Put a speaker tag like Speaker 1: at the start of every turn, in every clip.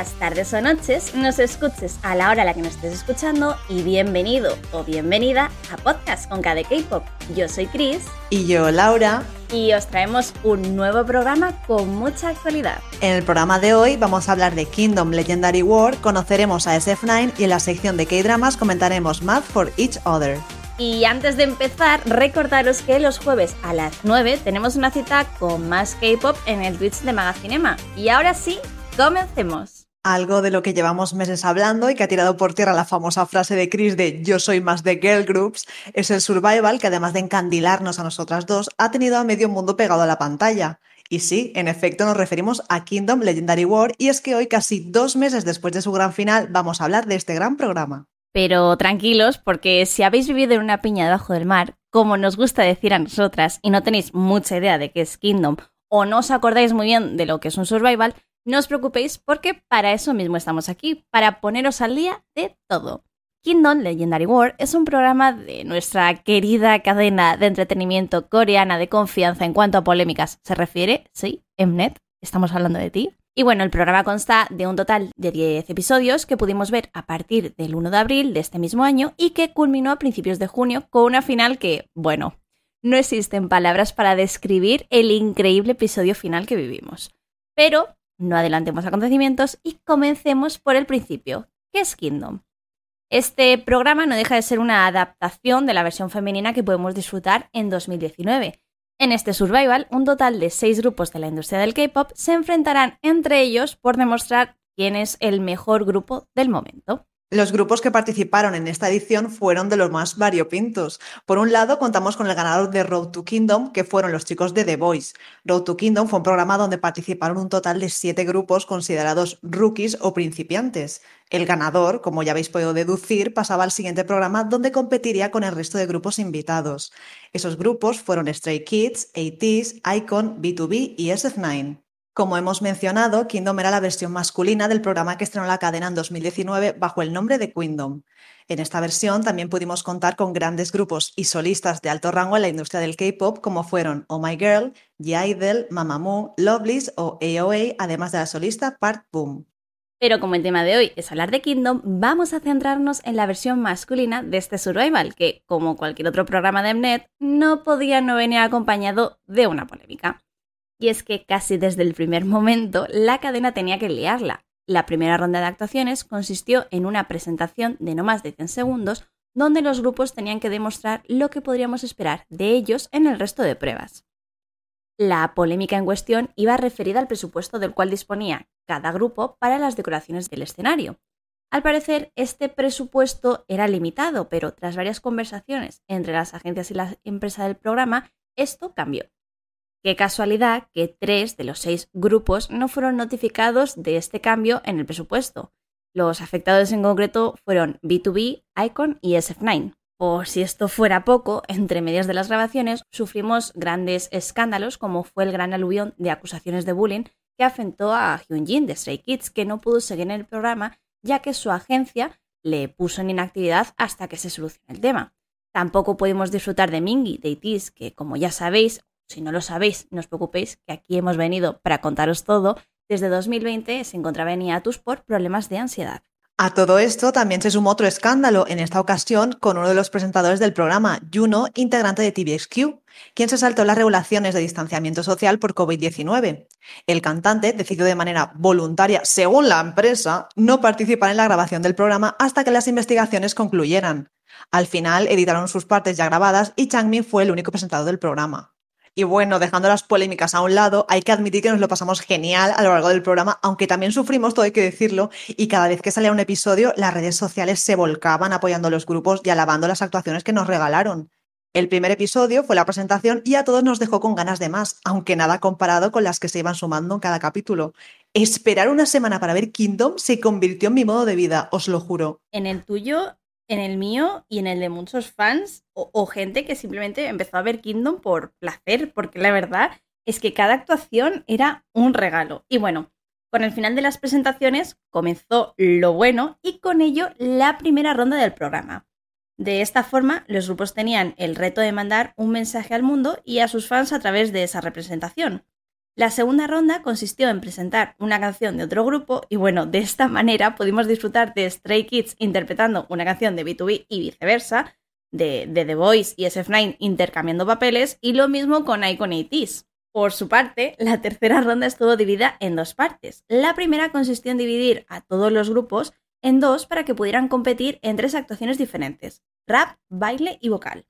Speaker 1: Días, tardes o noches, nos escuches a la hora a la que nos estés escuchando y bienvenido o bienvenida a Podcast con KD K-Pop. Yo soy Chris.
Speaker 2: Y yo, Laura.
Speaker 1: Y os traemos un nuevo programa con mucha actualidad.
Speaker 2: En el programa de hoy vamos a hablar de Kingdom Legendary War, conoceremos a SF9 y en la sección de K-Dramas comentaremos Math for Each Other.
Speaker 1: Y antes de empezar, recordaros que los jueves a las 9 tenemos una cita con más K-pop en el Twitch de Magacinema. Y ahora sí, Comencemos.
Speaker 2: Algo de lo que llevamos meses hablando y que ha tirado por tierra la famosa frase de Chris de yo soy más de girl groups es el survival que además de encandilarnos a nosotras dos ha tenido a medio mundo pegado a la pantalla. Y sí, en efecto nos referimos a Kingdom Legendary War y es que hoy casi dos meses después de su gran final vamos a hablar de este gran programa.
Speaker 1: Pero tranquilos porque si habéis vivido en una piña debajo del mar, como nos gusta decir a nosotras y no tenéis mucha idea de qué es Kingdom o no os acordáis muy bien de lo que es un survival, no os preocupéis porque para eso mismo estamos aquí, para poneros al día de todo. Kingdom Legendary War es un programa de nuestra querida cadena de entretenimiento coreana de confianza en cuanto a polémicas se refiere, sí, Mnet, estamos hablando de ti. Y bueno, el programa consta de un total de 10 episodios que pudimos ver a partir del 1 de abril de este mismo año y que culminó a principios de junio con una final que, bueno, no existen palabras para describir el increíble episodio final que vivimos. Pero no adelantemos acontecimientos y comencemos por el principio. ¿Qué es Kingdom? Este programa no deja de ser una adaptación de la versión femenina que podemos disfrutar en 2019. En este survival, un total de seis grupos de la industria del K-pop se enfrentarán entre ellos por demostrar quién es el mejor grupo del momento.
Speaker 2: Los grupos que participaron en esta edición fueron de los más variopintos. Por un lado, contamos con el ganador de Road to Kingdom, que fueron los chicos de The Voice. Road to Kingdom fue un programa donde participaron un total de siete grupos considerados rookies o principiantes. El ganador, como ya habéis podido deducir, pasaba al siguiente programa donde competiría con el resto de grupos invitados. Esos grupos fueron Stray Kids, ATEEZ, Icon, B2B y SF9. Como hemos mencionado, Kingdom era la versión masculina del programa que estrenó la cadena en 2019 bajo el nombre de Kingdom. En esta versión también pudimos contar con grandes grupos y solistas de alto rango en la industria del K-pop como fueron Oh My Girl, G-Idol, Mamamoo, Lovelyz o AOA, además de la solista Park Boom.
Speaker 1: Pero como el tema de hoy es hablar de Kingdom, vamos a centrarnos en la versión masculina de este survival, que, como cualquier otro programa de Mnet, no podía no venir acompañado de una polémica. Y es que casi desde el primer momento la cadena tenía que liarla. La primera ronda de actuaciones consistió en una presentación de no más de 100 segundos donde los grupos tenían que demostrar lo que podríamos esperar de ellos en el resto de pruebas. La polémica en cuestión iba referida al presupuesto del cual disponía cada grupo para las decoraciones del escenario. Al parecer, este presupuesto era limitado, pero tras varias conversaciones entre las agencias y la empresa del programa, esto cambió. Qué casualidad que tres de los seis grupos no fueron notificados de este cambio en el presupuesto. Los afectados en concreto fueron B2B, Icon y SF9. Por si esto fuera poco, entre medias de las grabaciones sufrimos grandes escándalos como fue el gran aluvión de acusaciones de bullying que afectó a Hyunjin de Stray Kids, que no pudo seguir en el programa ya que su agencia le puso en inactividad hasta que se solucione el tema. Tampoco pudimos disfrutar de Mingy de ITIS, que como ya sabéis, si no lo sabéis, no os preocupéis, que aquí hemos venido para contaros todo. Desde 2020 se encontraba en IATUS por problemas de ansiedad.
Speaker 2: A todo esto también se sumó otro escándalo, en esta ocasión con uno de los presentadores del programa, Juno, integrante de TVXQ, quien se saltó las regulaciones de distanciamiento social por COVID-19. El cantante decidió de manera voluntaria, según la empresa, no participar en la grabación del programa hasta que las investigaciones concluyeran. Al final editaron sus partes ya grabadas y Changmin fue el único presentador del programa. Y bueno, dejando las polémicas a un lado, hay que admitir que nos lo pasamos genial a lo largo del programa, aunque también sufrimos, todo hay que decirlo, y cada vez que salía un episodio, las redes sociales se volcaban apoyando a los grupos y alabando las actuaciones que nos regalaron. El primer episodio fue la presentación y a todos nos dejó con ganas de más, aunque nada comparado con las que se iban sumando en cada capítulo. Esperar una semana para ver Kingdom se convirtió en mi modo de vida, os lo juro.
Speaker 1: En el tuyo en el mío y en el de muchos fans o, gente que simplemente empezó a ver Kingdom por placer, porque la verdad es que cada actuación era un regalo. Y bueno, con el final de las presentaciones comenzó lo bueno y con ello la primera ronda del programa. De esta forma, los grupos tenían el reto de mandar un mensaje al mundo y a sus fans a través de esa representación. La segunda ronda consistió en presentar una canción de otro grupo y bueno, de esta manera pudimos disfrutar de Stray Kids interpretando una canción de B2B y viceversa, de, The Voice y SF9 intercambiando papeles y lo mismo con Icon 80 Por su parte, la tercera ronda estuvo dividida en dos partes. La primera consistió en dividir a todos los grupos en dos para que pudieran competir en tres actuaciones diferentes, rap, baile y vocal.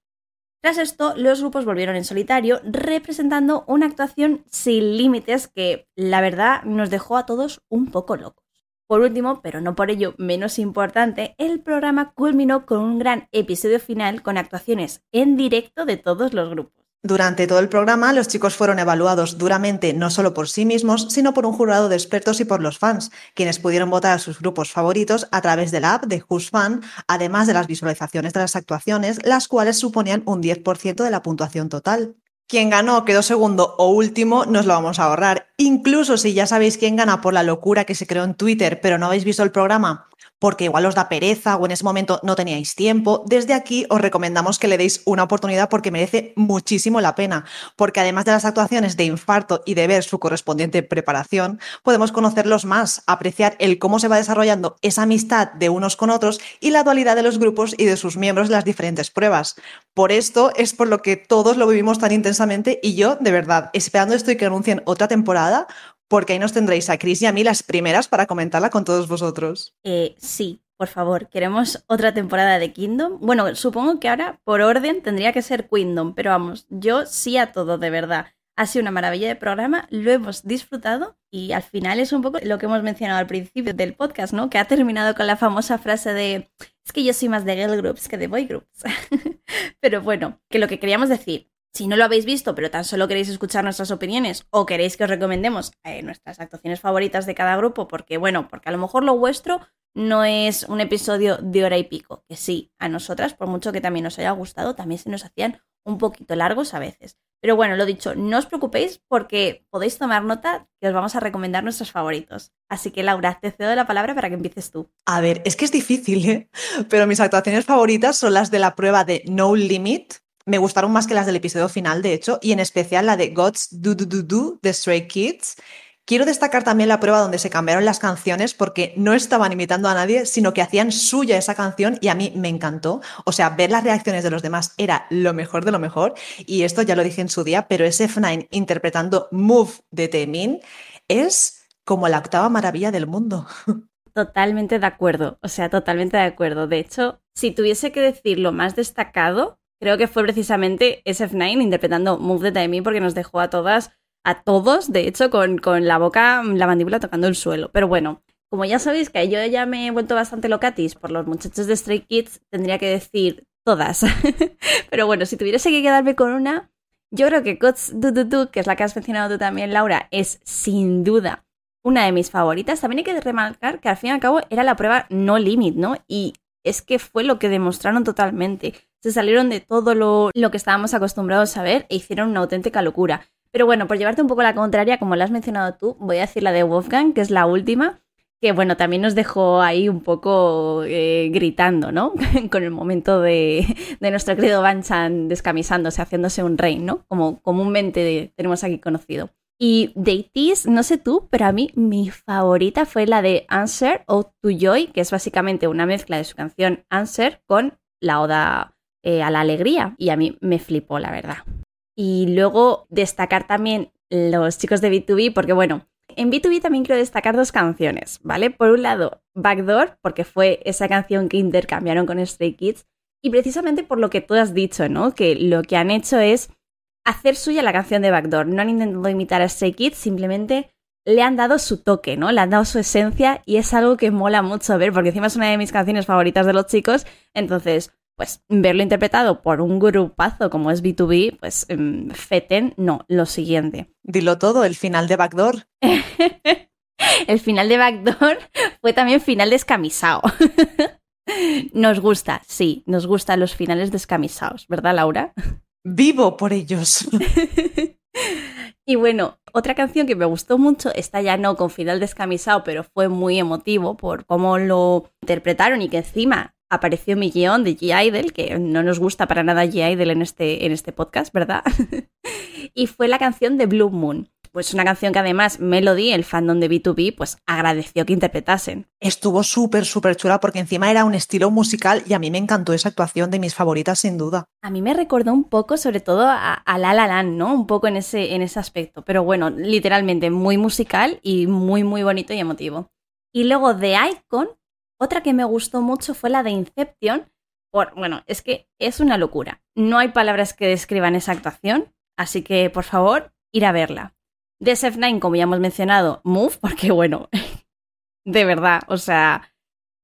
Speaker 1: Tras esto, los grupos volvieron en solitario, representando una actuación sin límites que, la verdad, nos dejó a todos un poco locos. Por último, pero no por ello menos importante, el programa culminó con un gran episodio final con actuaciones en directo de todos los grupos.
Speaker 2: Durante todo el programa, los chicos fueron evaluados duramente no solo por sí mismos, sino por un jurado de expertos y por los fans, quienes pudieron votar a sus grupos favoritos a través de la app de Who's Fan, además de las visualizaciones de las actuaciones, las cuales suponían un 10% de la puntuación total. Quien ganó, quedó segundo o último, nos lo vamos a ahorrar. Incluso si ya sabéis quién gana por la locura que se creó en Twitter, pero no habéis visto el programa, porque igual os da pereza o en ese momento no teníais tiempo, desde aquí os recomendamos que le deis una oportunidad porque merece muchísimo la pena, porque además de las actuaciones de infarto y de ver su correspondiente preparación, podemos conocerlos más, apreciar el cómo se va desarrollando esa amistad de unos con otros y la dualidad de los grupos y de sus miembros en las diferentes pruebas. Por esto es por lo que todos lo vivimos tan intensamente y yo, de verdad, esperando estoy que anuncien otra temporada porque ahí nos tendréis a Chris y a mí las primeras para comentarla con todos vosotros.
Speaker 1: Eh, sí, por favor, queremos otra temporada de Kingdom. Bueno, supongo que ahora por orden tendría que ser Kingdom, pero vamos, yo sí a todo, de verdad. Ha sido una maravilla de programa, lo hemos disfrutado y al final es un poco lo que hemos mencionado al principio del podcast, ¿no? Que ha terminado con la famosa frase de es que yo soy más de girl groups que de boy groups. pero bueno, que lo que queríamos decir, si no lo habéis visto, pero tan solo queréis escuchar nuestras opiniones o queréis que os recomendemos eh, nuestras actuaciones favoritas de cada grupo, porque bueno, porque a lo mejor lo vuestro no es un episodio de hora y pico, que sí, a nosotras, por mucho que también nos haya gustado, también se nos hacían un poquito largos a veces. Pero bueno, lo dicho, no os preocupéis porque podéis tomar nota que os vamos a recomendar nuestros favoritos. Así que Laura, te cedo la palabra para que empieces tú.
Speaker 2: A ver, es que es difícil, ¿eh? pero mis actuaciones favoritas son las de la prueba de No Limit, me gustaron más que las del episodio final, de hecho, y en especial la de God's Do Do Do Do de Stray Kids. Quiero destacar también la prueba donde se cambiaron las canciones porque no estaban imitando a nadie, sino que hacían suya esa canción y a mí me encantó. O sea, ver las reacciones de los demás era lo mejor de lo mejor. Y esto ya lo dije en su día, pero ese F9 interpretando Move de Temin es como la octava maravilla del mundo.
Speaker 1: Totalmente de acuerdo, o sea, totalmente de acuerdo. De hecho, si tuviese que decir lo más destacado, creo que fue precisamente SF9 interpretando Move the Timey porque nos dejó a todas, a todos, de hecho, con, con la boca, la mandíbula tocando el suelo. Pero bueno, como ya sabéis que yo ya me he vuelto bastante locatis por los muchachos de Stray Kids, tendría que decir todas. Pero bueno, si tuviese que quedarme con una, yo creo que Cots Do, que es la que has mencionado tú también, Laura, es sin duda una de mis favoritas. También hay que remarcar que al fin y al cabo era la prueba no limit, ¿no? Y es que fue lo que demostraron totalmente. Se salieron de todo lo, que estábamos acostumbrados a ver e hicieron una auténtica locura. Pero bueno, por llevarte un poco la contraria, como la has mencionado tú, voy a decir la de Wolfgang, que es la última, que bueno, también nos dejó ahí un poco eh, gritando, ¿no? Con el momento de, nuestro querido Banchan descamisándose, haciéndose un rey, ¿no? Como comúnmente tenemos aquí conocido. Y de no sé tú, pero a mí mi favorita fue la de Answer o To Joy, que es básicamente una mezcla de su canción Answer con la oda eh, a la alegría. Y a mí me flipó, la verdad. Y luego destacar también los chicos de B2B, porque bueno, en B2B también quiero destacar dos canciones, ¿vale? Por un lado, Backdoor, porque fue esa canción que intercambiaron con Stray Kids. Y precisamente por lo que tú has dicho, ¿no? Que lo que han hecho es hacer suya la canción de Backdoor. No han intentado imitar a Stray Kids, simplemente le han dado su toque, ¿no? Le han dado su esencia y es algo que mola mucho ver, porque encima es una de mis canciones favoritas de los chicos. Entonces, pues verlo interpretado por un grupazo como es B2B, pues em, feten, no, lo siguiente.
Speaker 2: Dilo todo, el final de Backdoor.
Speaker 1: el final de Backdoor fue también final descamisado. nos gusta, sí, nos gustan los finales descamisados, ¿verdad, Laura?
Speaker 2: Vivo por ellos.
Speaker 1: y bueno, otra canción que me gustó mucho, está ya no con final descamisado, pero fue muy emotivo por cómo lo interpretaron y que encima apareció mi guion de G. que no nos gusta para nada G. Idol en este, en este podcast, ¿verdad? y fue la canción de Blue Moon. pues una canción que además Melody, el fandom de B2B, pues agradeció que interpretasen.
Speaker 2: Estuvo súper, súper chula porque encima era un estilo musical y a mí me encantó esa actuación de mis favoritas sin duda.
Speaker 1: A mí me recordó un poco sobre todo a, La La Land, ¿no? Un poco en ese, en ese aspecto, pero bueno, literalmente muy musical y muy, muy bonito y emotivo. Y luego de Icon, otra que me gustó mucho fue la de Inception, por, bueno, es que es una locura. No hay palabras que describan esa actuación, así que por favor, ir a verla. De SF9, como ya hemos mencionado, Move, porque bueno, de verdad, o sea,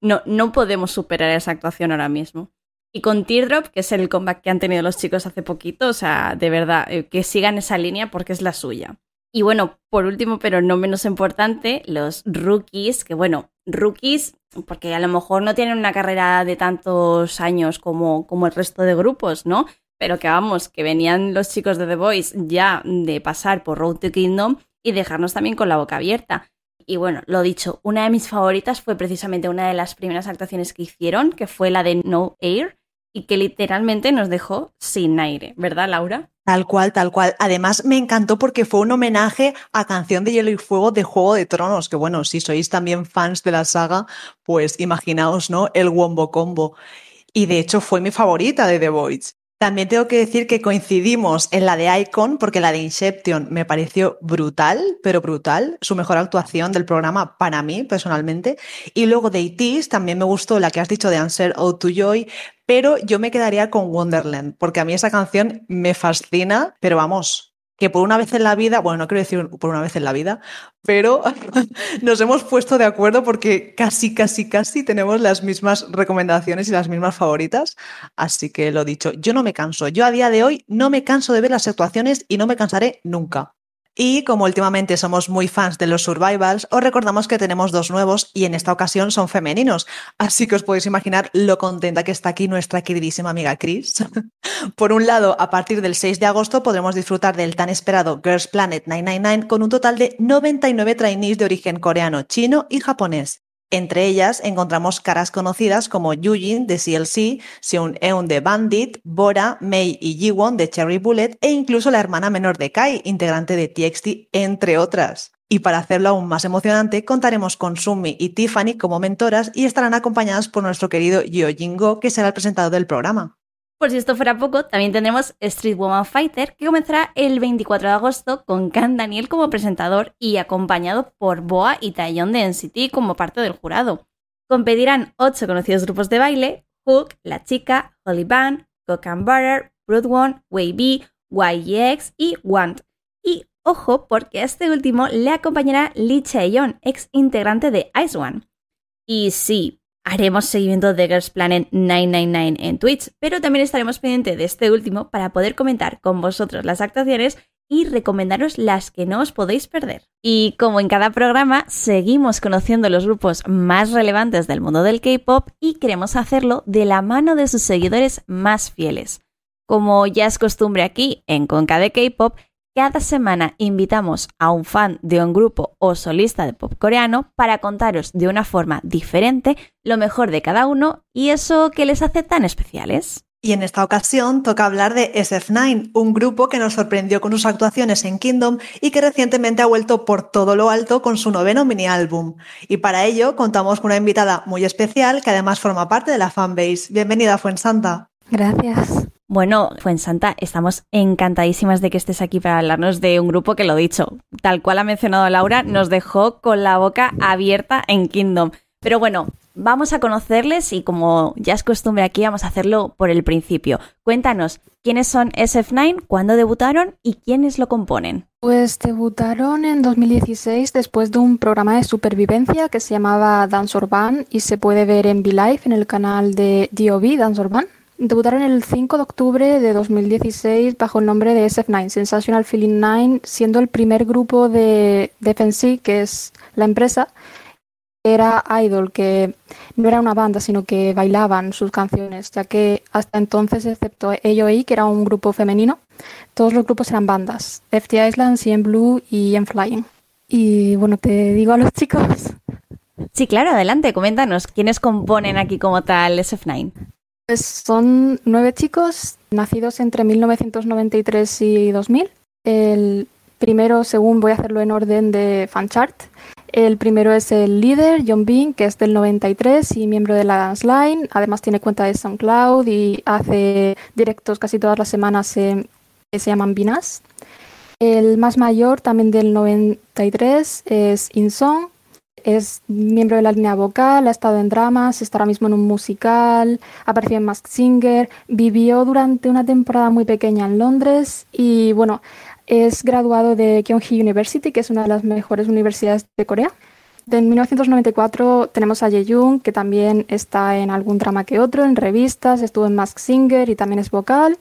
Speaker 1: no, no podemos superar esa actuación ahora mismo. Y con Teardrop, que es el comeback que han tenido los chicos hace poquito, o sea, de verdad, eh, que sigan esa línea porque es la suya. Y bueno, por último, pero no menos importante, los rookies, que bueno, rookies, porque a lo mejor no tienen una carrera de tantos años como, como el resto de grupos, ¿no? Pero que vamos, que venían los chicos de The Voice ya de pasar por Road to Kingdom y dejarnos también con la boca abierta. Y bueno, lo dicho, una de mis favoritas fue precisamente una de las primeras actuaciones que hicieron, que fue la de No Air, y que literalmente nos dejó sin aire, ¿verdad, Laura?
Speaker 2: Tal cual, tal cual. Además, me encantó porque fue un homenaje a Canción de Hielo y Fuego de Juego de Tronos, que bueno, si sois también fans de la saga, pues imaginaos, ¿no? El Wombo Combo. Y de hecho fue mi favorita de The Voice. También tengo que decir que coincidimos en la de Icon, porque la de Inception me pareció brutal, pero brutal, su mejor actuación del programa para mí personalmente. Y luego de Itis también me gustó la que has dicho de Answer Out to Joy, pero yo me quedaría con Wonderland, porque a mí esa canción me fascina, pero vamos, que por una vez en la vida, bueno, no quiero decir por una vez en la vida, pero nos hemos puesto de acuerdo porque casi, casi, casi tenemos las mismas recomendaciones y las mismas favoritas. Así que lo dicho, yo no me canso. Yo a día de hoy no me canso de ver las actuaciones y no me cansaré nunca. Y como últimamente somos muy fans de los survivals, os recordamos que tenemos dos nuevos y en esta ocasión son femeninos. Así que os podéis imaginar lo contenta que está aquí nuestra queridísima amiga Chris. Por un lado, a partir del 6 de agosto podremos disfrutar del tan esperado Girls Planet 999 con un total de 99 trainees de origen coreano, chino y japonés. Entre ellas encontramos caras conocidas como Yujin de CLC, Seung Eun de Bandit, Bora, Mei y Jiwon de Cherry Bullet e incluso la hermana menor de Kai, integrante de TXT, entre otras. Y para hacerlo aún más emocionante, contaremos con Sumi y Tiffany como mentoras y estarán acompañadas por nuestro querido Yo Jingo, que será el presentador del programa.
Speaker 1: Por si esto fuera poco, también tendremos Street Woman Fighter, que comenzará el 24 de agosto con Can Daniel como presentador y acompañado por Boa y Taeyong de NCT como parte del jurado. Competirán ocho conocidos grupos de baile: Hook, La Chica, Holly Band, Cook and Butter, Brood One, Wavy, YEX y Want. Y ojo, porque a este último le acompañará Lee Chaeyeon, ex integrante de Ice One. Y sí, haremos seguimiento de Girls Planet 999 en Twitch, pero también estaremos pendientes de este último para poder comentar con vosotros las actuaciones y recomendaros las que no os podéis perder. Y como en cada programa, seguimos conociendo los grupos más relevantes del mundo del K-Pop y queremos hacerlo de la mano de sus seguidores más fieles. Como ya es costumbre aquí en Conca de K-Pop, cada semana invitamos a un fan de un grupo o solista de pop coreano para contaros de una forma diferente lo mejor de cada uno y eso que les hace tan especiales.
Speaker 2: Y en esta ocasión toca hablar de SF9, un grupo que nos sorprendió con sus actuaciones en Kingdom y que recientemente ha vuelto por todo lo alto con su noveno mini álbum. Y para ello contamos con una invitada muy especial que además forma parte de la fanbase. Bienvenida, Fuensanta.
Speaker 3: Gracias.
Speaker 1: Bueno, Fuensanta, estamos encantadísimas de que estés aquí para hablarnos de un grupo que, lo dicho, tal cual ha mencionado Laura, nos dejó con la boca abierta en Kingdom. Pero bueno, vamos a conocerles y como ya es costumbre aquí, vamos a hacerlo por el principio. Cuéntanos, ¿quiénes son SF9, cuándo debutaron y quiénes lo componen?
Speaker 3: Pues debutaron en 2016 después de un programa de supervivencia que se llamaba Dance Urban y se puede ver en V-Live en el canal de DOV Dance Urban. Debutaron el 5 de octubre de 2016 bajo el nombre de SF9, Sensational Feeling 9, siendo el primer grupo de FNC, que es la empresa, era Idol, que no era una banda, sino que bailaban sus canciones, ya que hasta entonces, excepto AOE, que era un grupo femenino, todos los grupos eran bandas, FT Island, CM Blue y M Flying. Y bueno, te digo a los chicos.
Speaker 1: Sí, claro, adelante, coméntanos, ¿quiénes componen aquí como tal SF9?
Speaker 3: Pues son nueve chicos nacidos entre 1993 y 2000. El primero, según voy a hacerlo en orden de fanchart, el primero es el líder, John Bean, que es del 93 y miembro de la Dance Line. Además tiene cuenta de SoundCloud y hace directos casi todas las semanas que se llaman Binas. El más mayor, también del 93, es Inson. Es miembro de la línea vocal, ha estado en dramas, está ahora mismo en un musical, apareció en Mask Singer, vivió durante una temporada muy pequeña en Londres y bueno, es graduado de Kyunghee University, que es una de las mejores universidades de Corea. En 1994 tenemos a Jung, que también está en algún drama que otro, en revistas, estuvo en Mask Singer y también es vocal.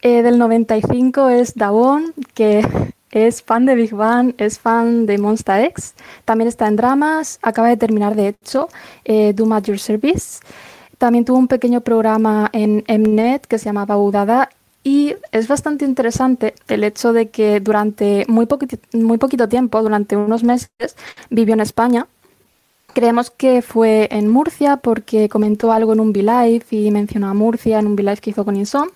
Speaker 3: Eh, del 95 es Dawon, que es fan de Big Bang, es fan de Monster X, también está en dramas, acaba de terminar de hecho eh, Do At Your Service. También tuvo un pequeño programa en Mnet que se llamaba Udada y es bastante interesante el hecho de que durante muy, muy poquito tiempo, durante unos meses, vivió en España. Creemos que fue en Murcia porque comentó algo en un V-Live y mencionó a Murcia en un V-Live que hizo con Insom.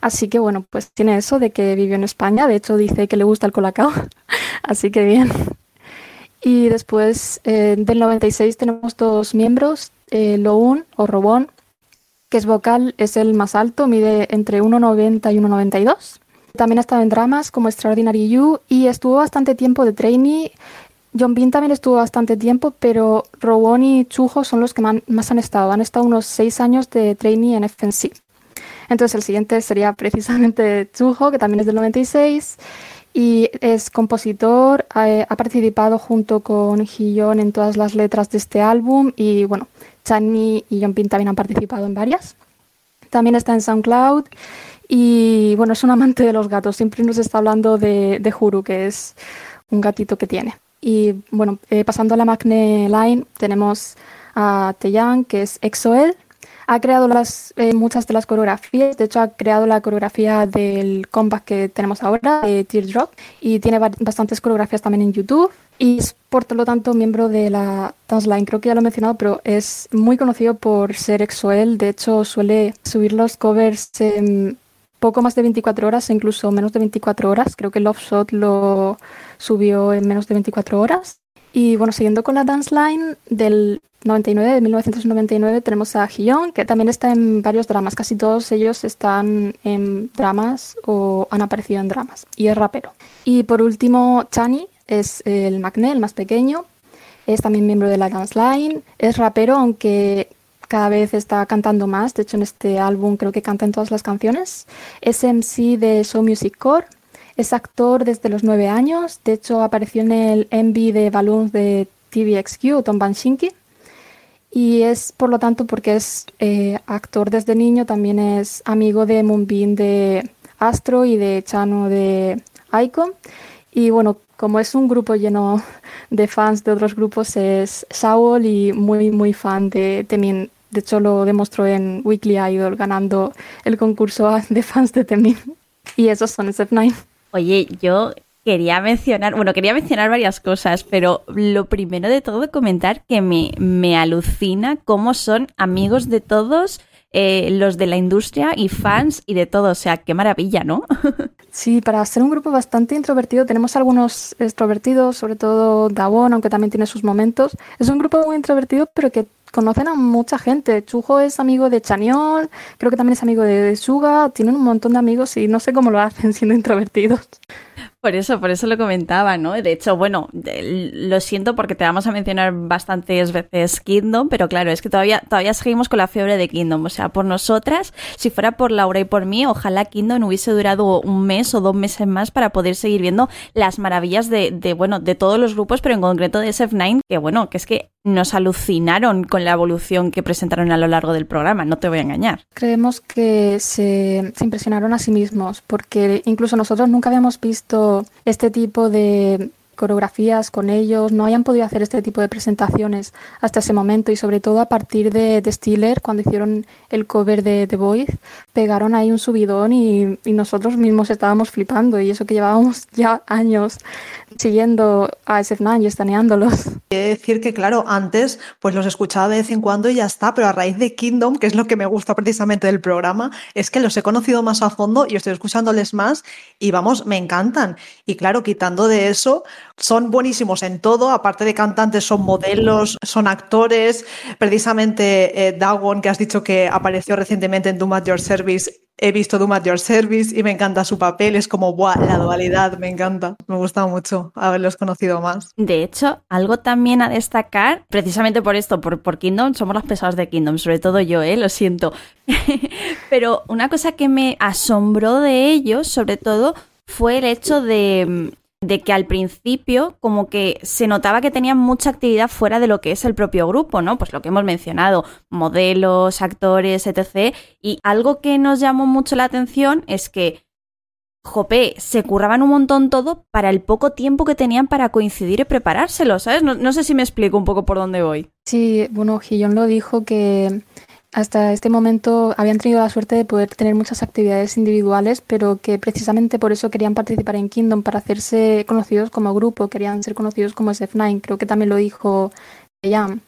Speaker 3: Así que bueno, pues tiene eso de que vivió en España. De hecho, dice que le gusta el colacao. Así que bien. Y después eh, del 96 tenemos dos miembros, eh, Loun o Robón, que es vocal, es el más alto, mide entre 1,90 y 1,92. También ha estado en dramas como Extraordinary You y estuvo bastante tiempo de trainee. John Bean también estuvo bastante tiempo, pero Robon y Chujo son los que más han estado. Han estado unos seis años de trainee en FNC. Entonces el siguiente sería precisamente Chujo, que también es del 96 y es compositor, ha, participado junto con Hyon en todas las letras de este álbum y bueno, Chani y Pin también han participado en varias. También está en SoundCloud y bueno, es un amante de los gatos. Siempre nos está hablando de, de Huru, que es un gatito que tiene. Y bueno, eh, pasando a la Magne Line, tenemos a Teyang, que es EXO-L. Ha creado las, eh, muchas de las coreografías, de hecho ha creado la coreografía del comeback que tenemos ahora, de Teardrop, y tiene bastantes coreografías también en YouTube. Y es por lo tanto miembro de la Dance Line. Creo que ya lo he mencionado, pero es muy conocido por ser exoel. De hecho, suele subir los covers en poco más de 24 horas, incluso menos de 24 horas. Creo que Love Shot lo subió en menos de 24 horas. Y bueno, siguiendo con la Dance Line del 99, de 1999, tenemos a Hyun, que también está en varios dramas. Casi todos ellos están en dramas o han aparecido en dramas. Y es rapero. Y por último, Chani, es el Macne, el más pequeño. Es también miembro de la Dance Line. Es rapero, aunque cada vez está cantando más. De hecho, en este álbum creo que canta en todas las canciones. Es MC de Show Music Core. Es actor desde los nueve años. De hecho, apareció en el MV de Balloons de TVXQ, Tom Banshinki. Y es, por lo tanto, porque es eh, actor desde niño, también es amigo de Moonbeam de Astro y de Chano de Aiko. Y bueno, como es un grupo lleno de fans de otros grupos, es Saul y muy, muy fan de Temin. De hecho, lo demostró en Weekly Idol ganando el concurso de fans de Temin. Y esos son SF9.
Speaker 1: Oye, yo quería mencionar, bueno, quería mencionar varias cosas, pero lo primero de todo comentar que me, me alucina cómo son amigos de todos eh, los de la industria y fans y de todo. O sea, qué maravilla, ¿no?
Speaker 3: sí, para ser un grupo bastante introvertido, tenemos algunos extrovertidos, sobre todo Dawon, aunque también tiene sus momentos. Es un grupo muy introvertido, pero que conocen a mucha gente. Chujo es amigo de Chaniol, creo que también es amigo de Suga, tienen un montón de amigos y no sé cómo lo hacen siendo introvertidos.
Speaker 1: Por eso, por eso lo comentaba, ¿no? De hecho, bueno, lo siento porque te vamos a mencionar bastantes veces Kingdom, pero claro, es que todavía, todavía seguimos con la fiebre de Kingdom. O sea, por nosotras, si fuera por Laura y por mí, ojalá Kingdom hubiese durado un mes o dos meses más para poder seguir viendo las maravillas de, de bueno, de todos los grupos, pero en concreto de SF9, que bueno, que es que nos alucinaron con la evolución que presentaron a lo largo del programa, no te voy a engañar.
Speaker 3: Creemos que se, se impresionaron a sí mismos, porque incluso nosotros nunca habíamos visto este tipo de coreografías con ellos, no hayan podido hacer este tipo de presentaciones hasta ese momento y sobre todo a partir de, de Stiller, cuando hicieron el cover de The Voice, pegaron ahí un subidón y, nosotros mismos estábamos flipando y eso que llevábamos ya años siguiendo a SF9 y estaneándolos.
Speaker 2: Quiero decir que, claro, antes pues los escuchaba de vez en cuando y ya está, pero a raíz de Kingdom, que es lo que me gusta precisamente del programa, es que los he conocido más a fondo y estoy escuchándoles más y vamos, me encantan. Y claro, quitando de eso, son buenísimos en todo, aparte de cantantes, son modelos, son actores. Precisamente eh, Dagon, que has dicho que apareció recientemente en Doom at Your Service, he visto Doom at Your Service y me encanta su papel, es como, ¡buah! La dualidad, me encanta, me gusta mucho haberlos conocido más.
Speaker 1: De hecho, algo también a destacar, precisamente por esto, por, por Kingdom, somos los pesados de Kingdom, sobre todo yo, ¿eh? lo siento. Pero una cosa que me asombró de ellos, sobre todo, fue el hecho de, de que al principio como que se notaba que tenían mucha actividad fuera de lo que es el propio grupo, ¿no? Pues lo que hemos mencionado, modelos, actores, etc. Y algo que nos llamó mucho la atención es que, jope, se curraban un montón todo para el poco tiempo que tenían para coincidir y preparárselo, ¿sabes? No, no sé si me explico un poco por dónde voy.
Speaker 3: Sí, bueno, Gillón lo dijo que hasta este momento habían tenido la suerte de poder tener muchas actividades individuales, pero que precisamente por eso querían participar en Kingdom, para hacerse conocidos como grupo, querían ser conocidos como SF9, creo que también lo dijo Yam.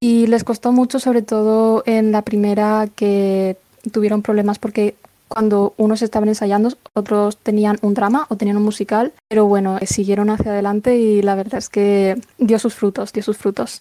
Speaker 3: Y les costó mucho, sobre todo en la primera, que tuvieron problemas porque cuando unos estaban ensayando, otros tenían un drama o tenían un musical, pero bueno, siguieron hacia adelante y la verdad es que dio sus frutos, dio sus frutos.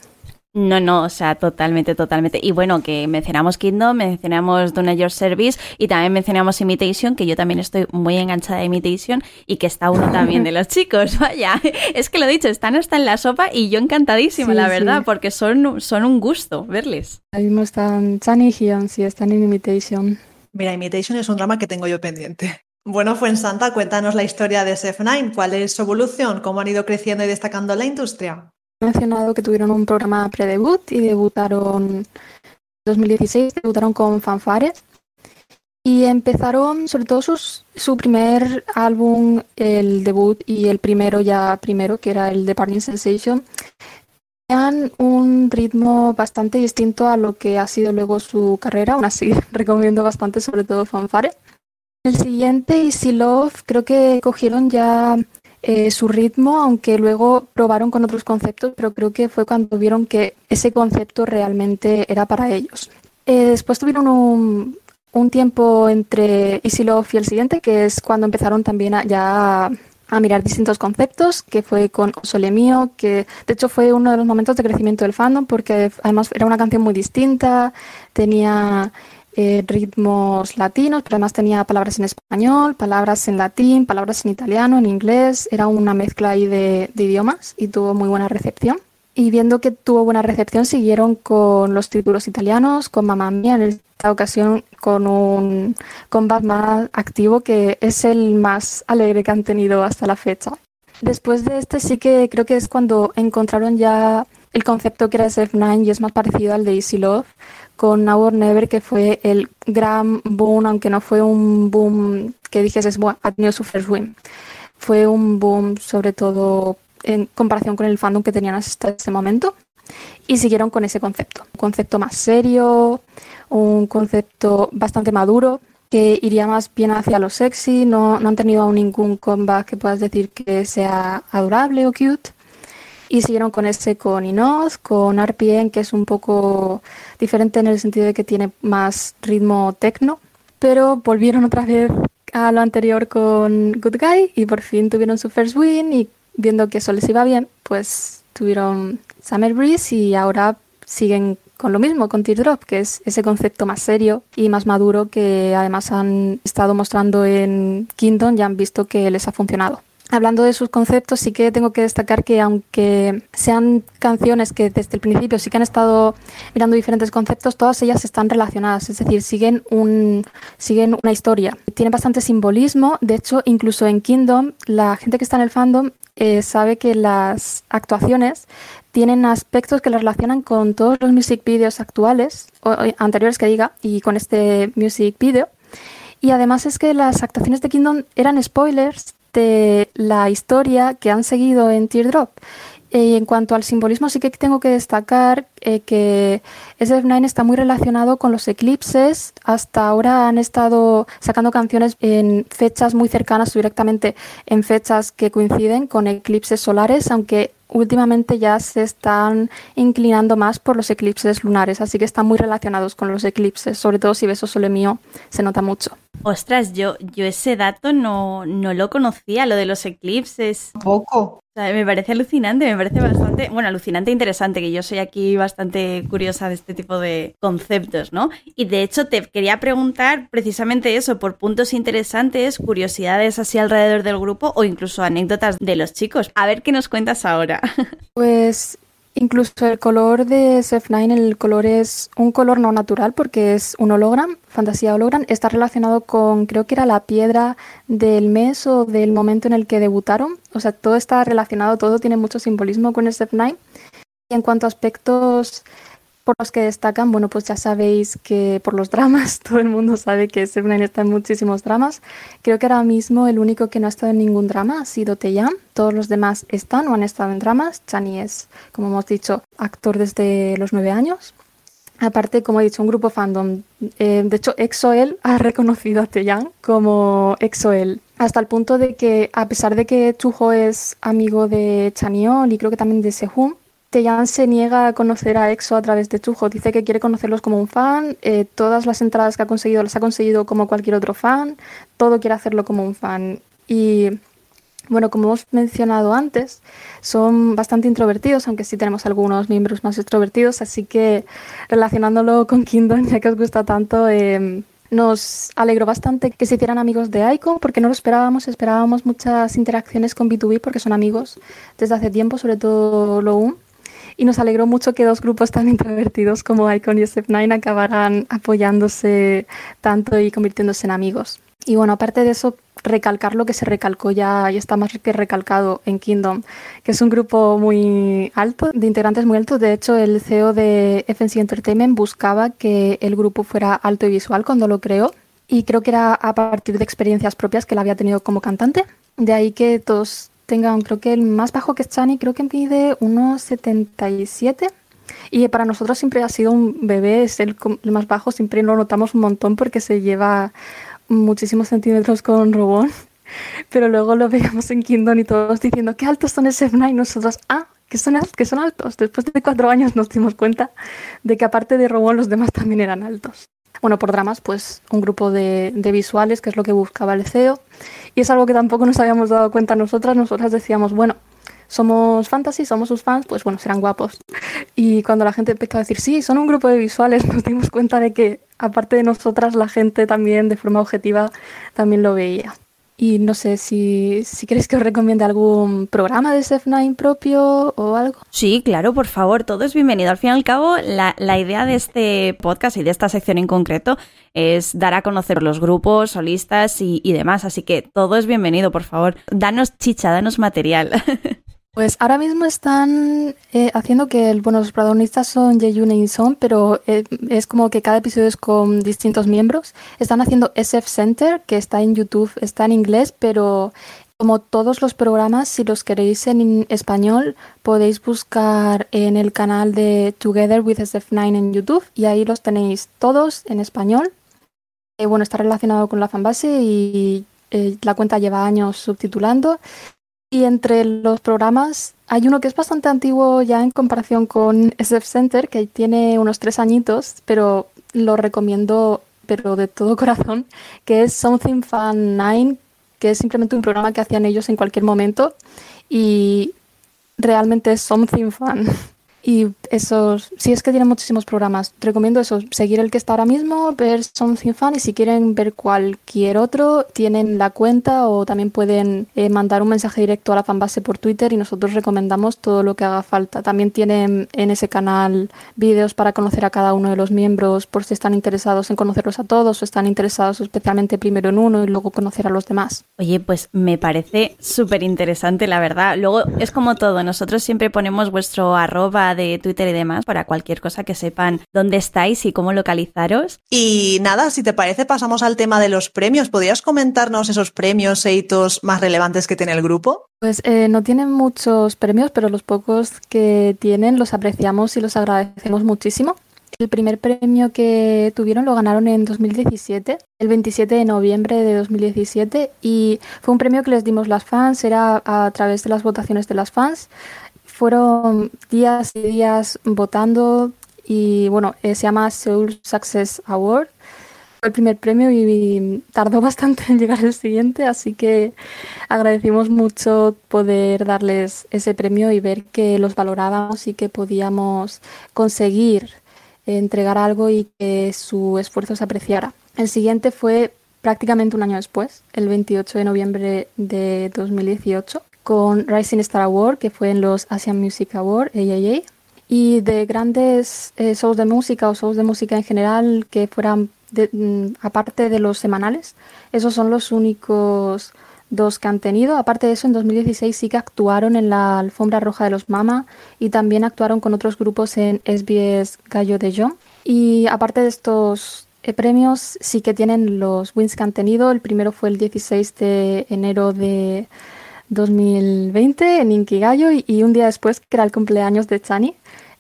Speaker 1: No, no, o sea, totalmente, totalmente. Y bueno, que mencionamos Kingdom, mencionamos Done Your Service y también mencionamos Imitation, que yo también estoy muy enganchada a Imitation y que está uno también de los chicos. Vaya, es que lo he dicho, están hasta en la sopa y yo encantadísima,
Speaker 3: Sí,
Speaker 1: la verdad,
Speaker 3: sí.
Speaker 1: porque son, son un gusto verles.
Speaker 3: Ahí mismo están Chan y Hyun, sí, están en Imitation.
Speaker 2: Mira, Imitation es un drama que tengo yo pendiente. Bueno, Fuensanta, cuéntanos la historia de SF9, cuál es su evolución, cómo han ido creciendo y destacando en la industria.
Speaker 3: Mencionado que tuvieron un programa pre-debut y debutaron en 2016, debutaron con fanfares y empezaron sobre todo sus, su primer álbum, el debut y el primero ya primero, que era el de Parting Sensation, tenían un ritmo bastante distinto a lo que ha sido luego su carrera, aún así recomiendo bastante sobre todo fanfare. El siguiente, Easy Love, creo que cogieron ya eh, su ritmo, aunque luego probaron con otros conceptos, pero creo que fue cuando vieron que ese concepto realmente era para ellos. Eh, después tuvieron un, tiempo entre Easy y el siguiente, que es cuando empezaron también a, ya a, mirar distintos conceptos, que fue con Sole Mío, que de hecho fue uno de los momentos de crecimiento del fandom, porque además era una canción muy distinta, tenía eh, ritmos latinos, pero además tenía palabras en español, palabras en latín, palabras en italiano, en inglés, era una mezcla ahí de, de idiomas y tuvo muy buena recepción. Y viendo que tuvo buena recepción, siguieron con los títulos italianos, con Mamma Mía, en esta ocasión con un comeback más activo que es el más alegre que han tenido hasta la fecha. Después de este sí que creo que es cuando encontraron ya el concepto que era SF9 y es más parecido al de Easy Love, con Now or Never, que fue el gran boom, aunque no fue un boom que dijes, bueno, ha tenido su first win. Fue un boom sobre todo en comparación con el fandom que tenían hasta ese momento y siguieron con ese concepto. Un concepto más serio, un concepto bastante maduro que iría más bien hacia lo sexy, no, no han tenido aún ningún comeback que puedas decir que sea adorable o cute. Y siguieron con ese con Inoz, con RPM, que es un poco diferente en el sentido de que tiene más ritmo techno, pero volvieron otra vez a lo anterior con Good Guy y por fin tuvieron su first win y viendo que eso les iba bien, pues tuvieron Summer Breeze y ahora siguen con lo mismo, con Teardrop, que es ese concepto más serio y más maduro que además han estado mostrando en Kingdom y han visto que les ha funcionado. Hablando de sus conceptos, sí que tengo que destacar que aunque sean canciones que desde el principio sí que han estado mirando diferentes conceptos, todas ellas están relacionadas, es decir, siguen, un, siguen una historia. Tiene bastante simbolismo, de hecho, incluso en Kingdom, la gente que está en el fandom eh, sabe que las actuaciones tienen aspectos que las relacionan con todos los music videos actuales, o, o anteriores que diga, y con este music video. Y además es que las actuaciones de Kingdom eran spoilers de la historia que han seguido en Teardrop. Y en cuanto al simbolismo, sí que tengo que destacar eh, que SF9 está muy relacionado con los eclipses. Hasta ahora han estado sacando canciones en fechas muy cercanas, directamente en fechas que coinciden con eclipses solares, aunque últimamente ya se están inclinando más por los eclipses lunares, así que están muy relacionados con los eclipses, sobre todo si ves Sole mío, se nota mucho.
Speaker 1: Ostras, yo, yo ese dato no, no lo conocía, lo de los eclipses.
Speaker 2: Poco
Speaker 1: me parece alucinante, me parece bastante, bueno, alucinante e interesante, que yo soy aquí bastante curiosa de este tipo de conceptos, ¿no? Y de hecho te quería preguntar precisamente eso, por puntos interesantes, curiosidades así alrededor del grupo o incluso anécdotas de los chicos. A ver qué nos cuentas ahora.
Speaker 3: Pues Incluso el color de SF9, el color es un color no natural porque es un hologram, fantasía hologram. Está relacionado con, creo que era la piedra del mes o del momento en el que debutaron. O sea, todo está relacionado, todo tiene mucho simbolismo con SF9. Y en cuanto a aspectos por los que destacan, bueno, pues ya sabéis que por los dramas, todo el mundo sabe que Seven está en muchísimos dramas. Creo que ahora mismo el único que no ha estado en ningún drama ha sido Teyam. Todos los demás están o han estado en dramas. Chani es, como hemos dicho, actor desde los nueve años. Aparte, como he dicho, un grupo fandom. Eh, de hecho, EXO-L ha reconocido a Taeyang como EXO-L. Hasta el punto de que, a pesar de que Chuho es amigo de Chaniol y creo que también de Sehun, Teyan se niega a conocer a EXO a través de Chujo. Dice que quiere conocerlos como un fan. Eh, todas las entradas que ha conseguido las ha conseguido como cualquier otro fan. Todo quiere hacerlo como un fan. Y bueno, como hemos mencionado antes, son bastante introvertidos, aunque sí tenemos algunos miembros más extrovertidos. Así que relacionándolo con Kingdom, ya que os gusta tanto, em, nos alegró bastante que se hicieran amigos de Icon, porque no lo esperábamos, esperábamos muchas interacciones con B2B, porque son amigos desde hace tiempo, sobre todo Loum y nos alegró mucho que dos grupos tan introvertidos como Icon y SF9 acabaran apoyándose tanto y convirtiéndose en amigos. Y bueno, aparte de eso, recalcar lo que se recalcó ya y está más que recalcado en Kingdom, que es un grupo muy alto, de integrantes muy altos. De hecho, el CEO de FNC Entertainment buscaba que el grupo fuera alto y visual cuando lo creó. Y creo que era a partir de experiencias propias que él había tenido como cantante. De ahí que todos tengan, creo que el más bajo que es Chani, creo que mide 1,77. Y para nosotros siempre ha sido un bebé, es el, más bajo, siempre lo notamos un montón porque se lleva muchísimos centímetros con Robón. Pero luego lo veíamos en Kingdom y todos diciendo, qué altos son ese y nosotros, ah, que son, que son altos. Después de cuatro años nos dimos cuenta de que aparte de Robón los demás también eran altos. Bueno, por dramas, pues un grupo de, de, visuales, que es lo que buscaba el CEO. Y es algo que tampoco nos habíamos dado cuenta nosotras. Nosotras decíamos, bueno, somos fantasy, somos sus fans, pues bueno, serán guapos. Y cuando la gente empezó a decir, sí, son un grupo de visuales, nos dimos cuenta de que, aparte de nosotras, la gente también, de forma objetiva, también lo veía. Y no sé si, si queréis que os recomiende algún programa de SF9 propio o algo.
Speaker 1: Sí, claro, por favor, todo es bienvenido. Al fin y al cabo, la, la idea de este podcast y de esta sección en concreto es dar a conocer los grupos, solistas y, y demás. Así que todo es bienvenido, por favor. Danos chicha, danos material.
Speaker 3: Pues ahora mismo están eh, haciendo que, bueno, los protagonistas son Yeyun y Son, pero eh, es como que cada episodio es con distintos miembros. Están haciendo SF Center, que está en YouTube, está en inglés, pero como todos los programas, si los queréis en español, podéis buscar en el canal de Together with SF9 en YouTube y ahí los tenéis todos en español. Eh, bueno, está relacionado con la fanbase y la cuenta lleva años subtitulando y entre los programas hay uno que es bastante antiguo ya en comparación con SF Center, que tiene unos tres añitos, pero lo recomiendo, pero de todo corazón, que es Something Fun 9, que es simplemente un programa que hacían ellos en cualquier momento y realmente es Something Fun. Y esos, si es que tienen muchísimos programas, recomiendo eso, seguir el que está ahora mismo, ver Something Fun y si quieren ver cualquier otro, tienen la cuenta o también pueden eh, mandar un mensaje directo a la fanbase por Twitter y nosotros recomendamos todo lo que haga falta. También tienen en ese canal vídeos para conocer a cada uno de los miembros por si están interesados en conocerlos a todos o están interesados especialmente primero en uno y luego conocer a los demás.
Speaker 1: Oye, pues me parece súper interesante, la verdad. Luego es como todo, nosotros siempre ponemos vuestro arroba de Twitter y demás para cualquier cosa que sepan dónde estáis y cómo localizaros.
Speaker 2: Y nada, si te parece, pasamos al tema de los premios. ¿Podrías comentarnos esos premios e hitos más relevantes que tiene el grupo?
Speaker 3: Pues eh, no tienen muchos premios, pero los pocos que tienen los apreciamos y los agradecemos muchísimo. El primer premio que tuvieron lo ganaron en 2017, el 27 de noviembre de 2017, y fue un premio que les dimos las fans, era a través de las votaciones de las fans. Fueron días y días votando y bueno, eh, se llama Seoul Success Award. Fue el primer premio y tardó bastante en llegar el siguiente, así que agradecimos mucho poder darles ese premio y ver que los valorábamos y que podíamos conseguir entregar algo y que su esfuerzo se apreciara. El siguiente fue prácticamente un año después, el 28 de noviembre de 2018, con Rising Star Award, que fue en los Asian Music Awards, AAA, y de grandes eh, shows de música o shows de música en general que fueran mm, aparte de los semanales. Esos son los únicos dos que han tenido. Aparte de eso, en 2016 sí que actuaron en la alfombra roja de los Mama y también actuaron con otros grupos en SBS Gallo de John. Y aparte de estos eh, premios, sí que tienen los wins que han tenido. El primero fue el 16 de enero de 2020 en Inkigayo y, un día después, que era el cumpleaños de Chani,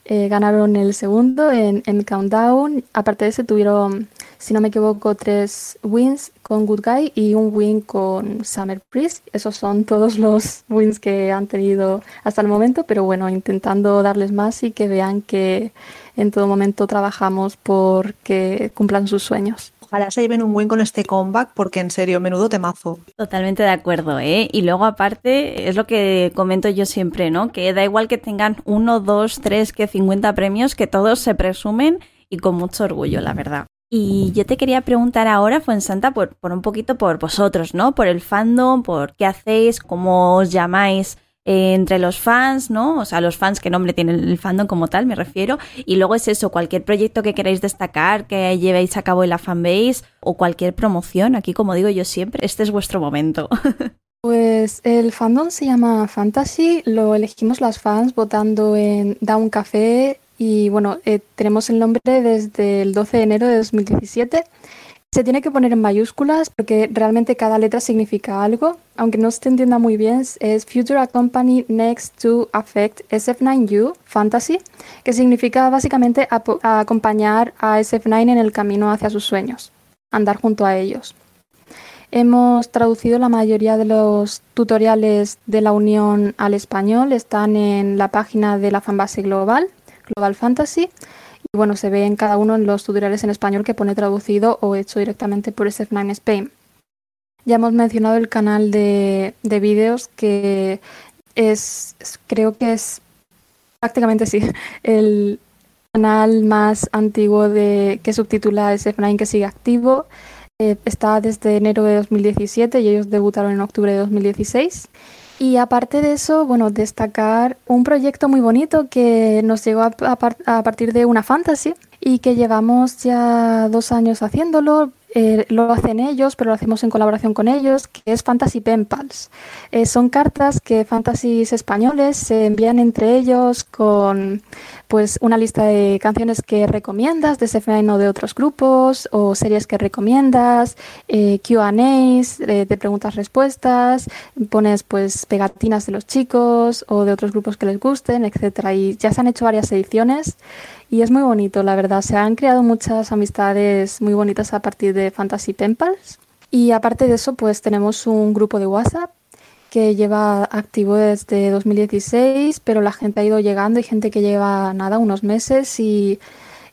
Speaker 3: eh, ganaron el segundo en, en Countdown. Aparte de ese, tuvieron si no me equivoco, tres wins con Good Guy y un win con Summer Priest. Esos son todos los wins que han tenido hasta el momento, pero bueno, intentando darles más y que vean que en todo momento trabajamos por que cumplan sus sueños.
Speaker 2: Ojalá se lleven un win con este comeback porque en serio, menudo temazo.
Speaker 1: Totalmente de acuerdo, ¿eh? Y luego aparte, es lo que comento yo siempre, ¿no? Que da igual que tengan uno, dos, tres, que 50 premios, que todos se presumen y con mucho orgullo, la verdad. Y yo te quería preguntar ahora, Fuensanta, por un poquito por vosotros, ¿no? Por el fandom, por qué hacéis, cómo os llamáis eh, entre los fans, ¿no? O sea, los fans, qué nombre tiene el fandom como tal, me refiero. Y luego es eso, cualquier proyecto que queráis destacar, que llevéis a cabo en la fanbase o cualquier promoción, aquí como digo yo siempre, este es vuestro momento.
Speaker 3: Pues el fandom se llama Fantasy, lo elegimos las fans votando en Down Café y bueno, eh, tenemos el nombre desde el 12 de enero de 2017. Se tiene que poner en mayúsculas porque realmente cada letra significa algo. Aunque no se entienda muy bien, es Future Company Next to Affect SF9U Fantasy, que significa básicamente acompañar a SF9 en el camino hacia sus sueños, andar junto a ellos. Hemos traducido la mayoría de los tutoriales de la Unión al español, están en la página de la fanbase global Global Fantasy. Y bueno, se ve en cada uno en los tutoriales en español que pone traducido o hecho directamente por SF9 Spain. Ya hemos mencionado el canal de, de vídeos que es, creo que es prácticamente sí, el canal más antiguo de, que subtitula SF9 que sigue activo. Eh, está desde enero de 2017 y ellos debutaron en octubre de 2016. Y aparte de eso, bueno, destacar un proyecto muy bonito que nos llegó a, a, partir de una fantasy y que llevamos ya dos años haciéndolo. Eh, lo hacen ellos, pero lo hacemos en colaboración con ellos, que es Fantasy Pen Pals. Eh, son cartas que fantasies españoles se envían entre ellos con pues una lista de canciones que recomiendas de ese o de otros grupos o series que recomiendas, eh, Q&As de, de preguntas-respuestas, pones pues pegatinas de los chicos o de otros grupos que les gusten, etcétera. Y ya se han hecho varias ediciones y es muy bonito, la verdad. Se han creado muchas amistades muy bonitas a partir de Fantasy Temples. Y aparte de eso, pues tenemos un grupo de WhatsApp que lleva activo desde 2016, pero la gente ha ido llegando y gente que lleva nada, unos meses y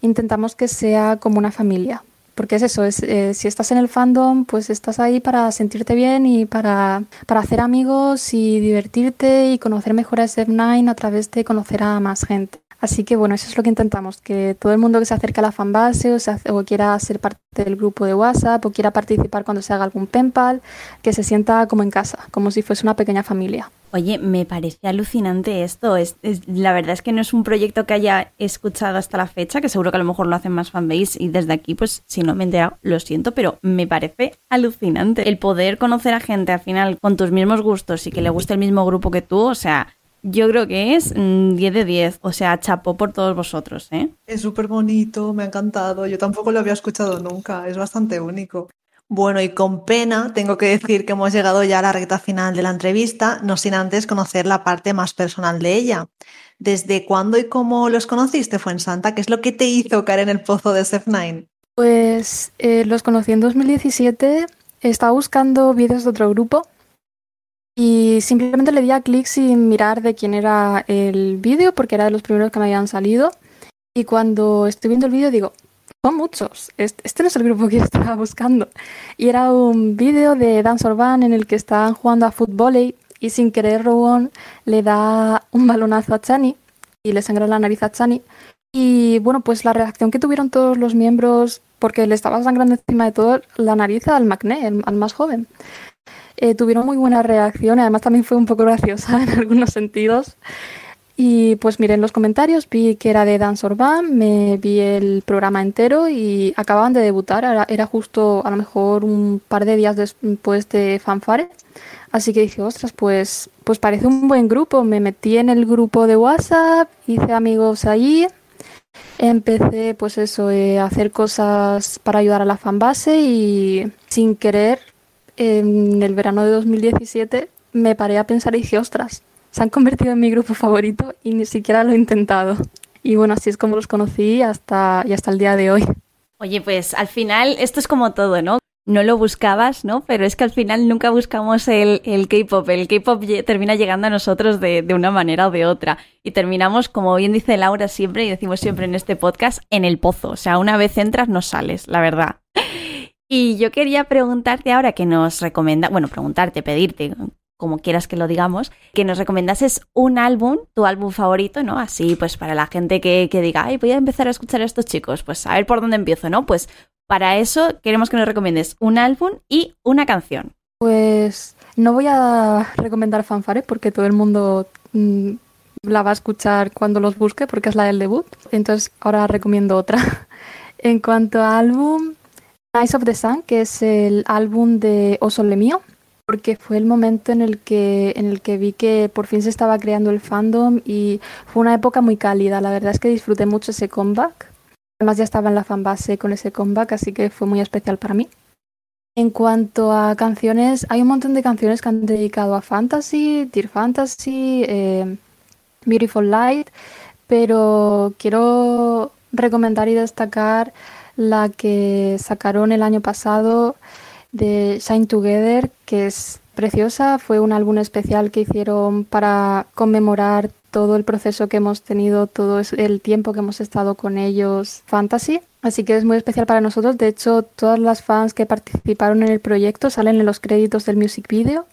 Speaker 3: intentamos que sea como una familia. Porque es eso, es, eh, si estás en el fandom, pues estás ahí para sentirte bien y para, para hacer amigos y divertirte y conocer mejor a SF9 a través de conocer a más gente. Así que bueno, eso es lo que intentamos, que todo el mundo que se acerque a la fanbase o, o quiera ser parte del grupo de WhatsApp o quiera participar cuando se haga algún penpal, que se sienta como en casa, como si fuese una pequeña familia.
Speaker 1: Oye, me parece alucinante esto. Es, la verdad es que no es un proyecto que haya escuchado hasta la fecha, que seguro que a lo mejor lo hacen más fanbase y desde aquí, pues si no me he enterado, lo siento, pero me parece alucinante. El poder conocer a gente al final con tus mismos gustos y que le guste el mismo grupo que tú, o sea, yo creo que es 10 mm, de 10. O sea, chapó por todos vosotros, ¿eh?
Speaker 2: Es súper bonito, me ha encantado. Yo tampoco lo había escuchado nunca, es bastante único. Bueno, y con pena tengo que decir que hemos llegado ya a la recta final de la entrevista, no sin antes conocer la parte más personal de ella. ¿Desde cuándo y cómo los conociste, fue en Santa? ¿Qué es lo que te hizo caer en el pozo de Sef9?
Speaker 3: Pues eh, los conocí en 2017, estaba buscando vídeos de otro grupo y simplemente le di a clic sin mirar de quién era el vídeo porque era de los primeros que me habían salido. Y cuando estoy viendo el vídeo digo, son muchos, este, no es el grupo que estaba buscando. Y era un vídeo de Dance Urban en el que estaban jugando a fútbol y sin querer Robón le da un balonazo a Chani y le sangra la nariz a Chani. Y bueno, pues la reacción que tuvieron todos los miembros, porque le estaba sangrando encima de todo la nariz al Macné, al más joven. Eh, tuvieron muy buena reacción, además también fue un poco graciosa en algunos sentidos. Y pues miré en los comentarios, vi que era de Dance Urban, me vi el programa entero y acababan de debutar, era, justo a lo mejor un par de días después de Fanfare. Así que dije, ostras, pues, pues parece un buen grupo. Me metí en el grupo de WhatsApp, hice amigos allí, empecé pues eso, eh, a hacer cosas para ayudar a la fanbase y sin querer en el verano de 2017 me paré a pensar y dije, ostras, se han convertido en mi grupo favorito y ni siquiera lo he intentado. Y bueno, así es como los conocí hasta, y hasta el día de hoy.
Speaker 1: Oye, pues al final esto es como todo, ¿no? No lo buscabas, ¿no? Pero es que al final nunca buscamos el, el K-pop. El K-pop termina llegando a nosotros de, de, una manera o de otra. Y terminamos, como bien dice Laura siempre, y decimos siempre en este podcast, en el pozo. O sea, una vez entras, no sales, la verdad. Y yo quería preguntarte ahora que nos recomienda, bueno, preguntarte, pedirte, como quieras que lo digamos, que nos recomendases un álbum, tu álbum favorito, ¿no? Así, pues para la gente que, que diga, ay, voy a empezar a escuchar a estos chicos, pues a ver por dónde empiezo, ¿no? Pues para eso queremos que nos recomiendes un álbum y una canción.
Speaker 3: Pues no voy a recomendar Fanfare porque todo el mundo mm, la va a escuchar cuando los busque porque es la del debut. Entonces ahora recomiendo otra. en cuanto a álbum, Eyes of the Sun, que es el álbum de O Sole Mío, porque fue el momento en el que en el que vi que por fin se estaba creando el fandom y fue una época muy cálida. La verdad es que disfruté mucho ese comeback. Además ya estaba en la fanbase con ese comeback, así que fue muy especial para mí. En cuanto a canciones, hay un montón de canciones que han dedicado a Fantasy, Dear Fantasy, eh, Beautiful Light, pero quiero recomendar y destacar la que sacaron el año pasado de Shine Together, que es preciosa. Fue un álbum especial que hicieron para conmemorar todo el proceso que hemos tenido, todo el tiempo que hemos estado con ellos, Fantasy. Así que es muy especial para nosotros. De hecho, todas las fans que participaron en el proyecto salen en los créditos del music video.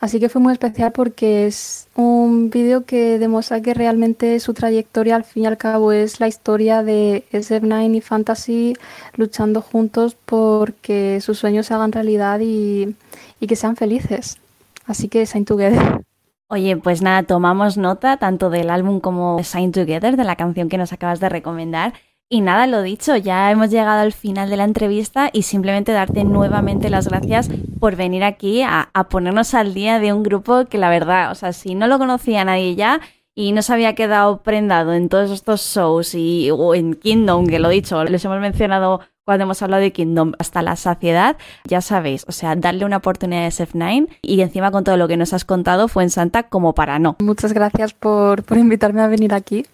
Speaker 3: Así que fue muy especial porque es un vídeo que demuestra que realmente su trayectoria al fin y al cabo es la historia de SF9 y Fantasy luchando juntos porque sus sueños se hagan realidad y, y que sean felices. Así que Sign Together.
Speaker 1: Oye, pues nada, tomamos nota tanto del álbum como Sign Together, de la canción que nos acabas de recomendar. Y nada, lo dicho, ya hemos llegado al final de la entrevista y simplemente darte nuevamente las gracias por venir aquí a, ponernos al día de un grupo que la verdad, o sea, si no lo conocía nadie ya y no se había quedado prendado en todos estos shows y o en Kingdom, que lo he dicho, les hemos mencionado cuando hemos hablado de Kingdom hasta la saciedad, ya sabéis, o sea, darle una oportunidad a SF9 y encima con todo lo que nos has contado fue en Santa como para no.
Speaker 3: Muchas gracias por, por invitarme a venir aquí.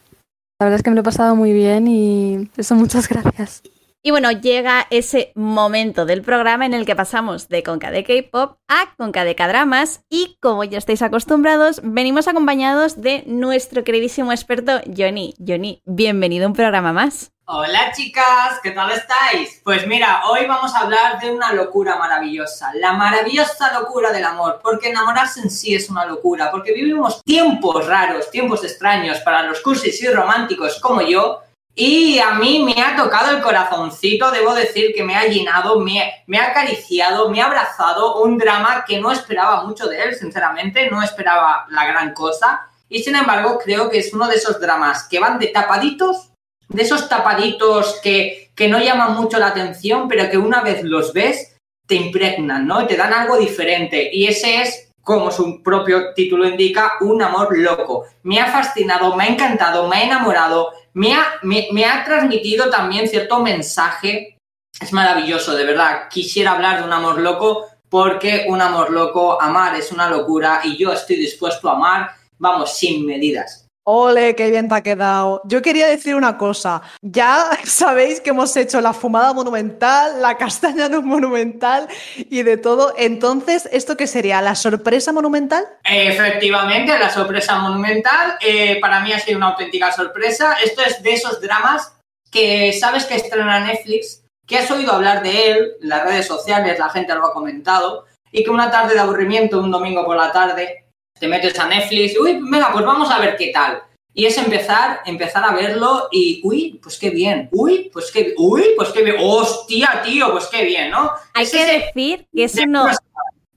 Speaker 3: La verdad es que me lo he pasado muy bien y eso muchas gracias.
Speaker 1: Y bueno, llega ese momento del programa en el que pasamos de Conca de K-Pop a Conca de K-Dramas y como ya estáis acostumbrados, venimos acompañados de nuestro queridísimo experto Johnny. Johnny, bienvenido a un programa más.
Speaker 4: Hola chicas, ¿qué tal estáis? Pues mira, hoy vamos a hablar de una locura maravillosa, la maravillosa locura del amor, porque enamorarse en sí es una locura, porque vivimos tiempos raros, tiempos extraños para los cursis y románticos como yo, y a mí me ha tocado el corazoncito, debo decir que me ha llenado, me, ha acariciado, me ha abrazado un drama que no esperaba mucho de él, sinceramente, no esperaba la gran cosa. Y sin embargo, creo que es uno de esos dramas que van de tapaditos, de esos tapaditos que, que no llaman mucho la atención, pero que una vez los ves, te impregnan, ¿no? Y te dan algo diferente. Y ese es como su propio título indica, un amor loco. Me ha fascinado, me ha encantado, me ha enamorado, me ha, me ha transmitido también cierto mensaje. Es maravilloso, de verdad. Quisiera hablar de un amor loco porque un amor loco, amar es una locura y yo estoy dispuesto a amar, vamos, sin medidas.
Speaker 2: Ole, qué bien te ha quedado. Yo quería decir una cosa. Ya sabéis que hemos hecho la fumada monumental, la castaña no monumental y de todo. Entonces, ¿esto qué sería? ¿La sorpresa monumental?
Speaker 4: Efectivamente, la sorpresa monumental. Eh, para mí ha sido una auténtica sorpresa. Esto es de esos dramas que sabes que estrena Netflix, que has oído hablar de él las redes sociales, la gente lo ha comentado, y que una tarde de aburrimiento, un domingo por la tarde, te metes a Netflix, uy, venga, pues vamos a ver qué tal. Y es empezar, empezar a verlo y, uy, pues qué bien, uy, pues qué, uy, pues qué bien, hostia, tío, pues qué bien, ¿no?
Speaker 1: Hay que decir que es, uno,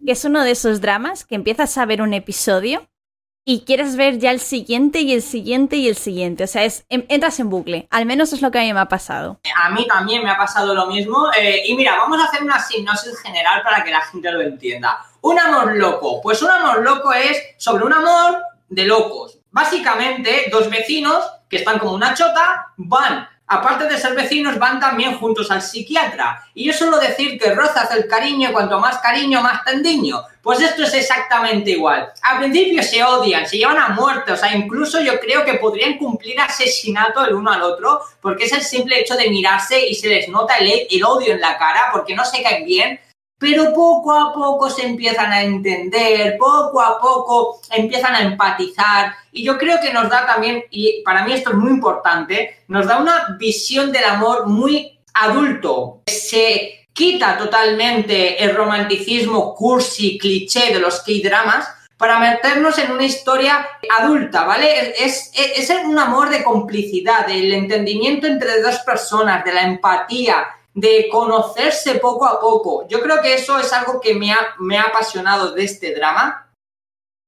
Speaker 1: que es uno de esos dramas que empiezas a ver un episodio y quieres ver ya el siguiente y el siguiente y el siguiente. O sea, es, entras en bucle. Al menos es lo que a mí me ha pasado.
Speaker 4: A mí también me ha pasado lo mismo. Eh, y mira, vamos a hacer una sinopsis general para que la gente lo entienda. Un amor loco. Pues un amor loco es sobre un amor de locos. Básicamente, dos vecinos que están como una chota van aparte de ser vecinos, van también juntos al psiquiatra. Y yo suelo decir que rozas el cariño, cuanto más cariño, más tendiño. Pues esto es exactamente igual. Al principio se odian, se llevan a muerte, o sea, incluso yo creo que podrían cumplir asesinato el uno al otro, porque es el simple hecho de mirarse y se les nota el, el odio en la cara, porque no se caen bien, pero poco a poco se empiezan a entender, poco a poco empiezan a empatizar y yo creo que nos da también, y para mí esto es muy importante, nos da una visión del amor muy adulto. Se quita totalmente el romanticismo cursi, cliché de los K-dramas para meternos en una historia adulta, ¿vale? Es, es, es un amor de complicidad, del entendimiento entre dos personas, de la empatía, de conocerse poco a poco. Yo creo que eso es algo que me ha, me ha apasionado de este drama,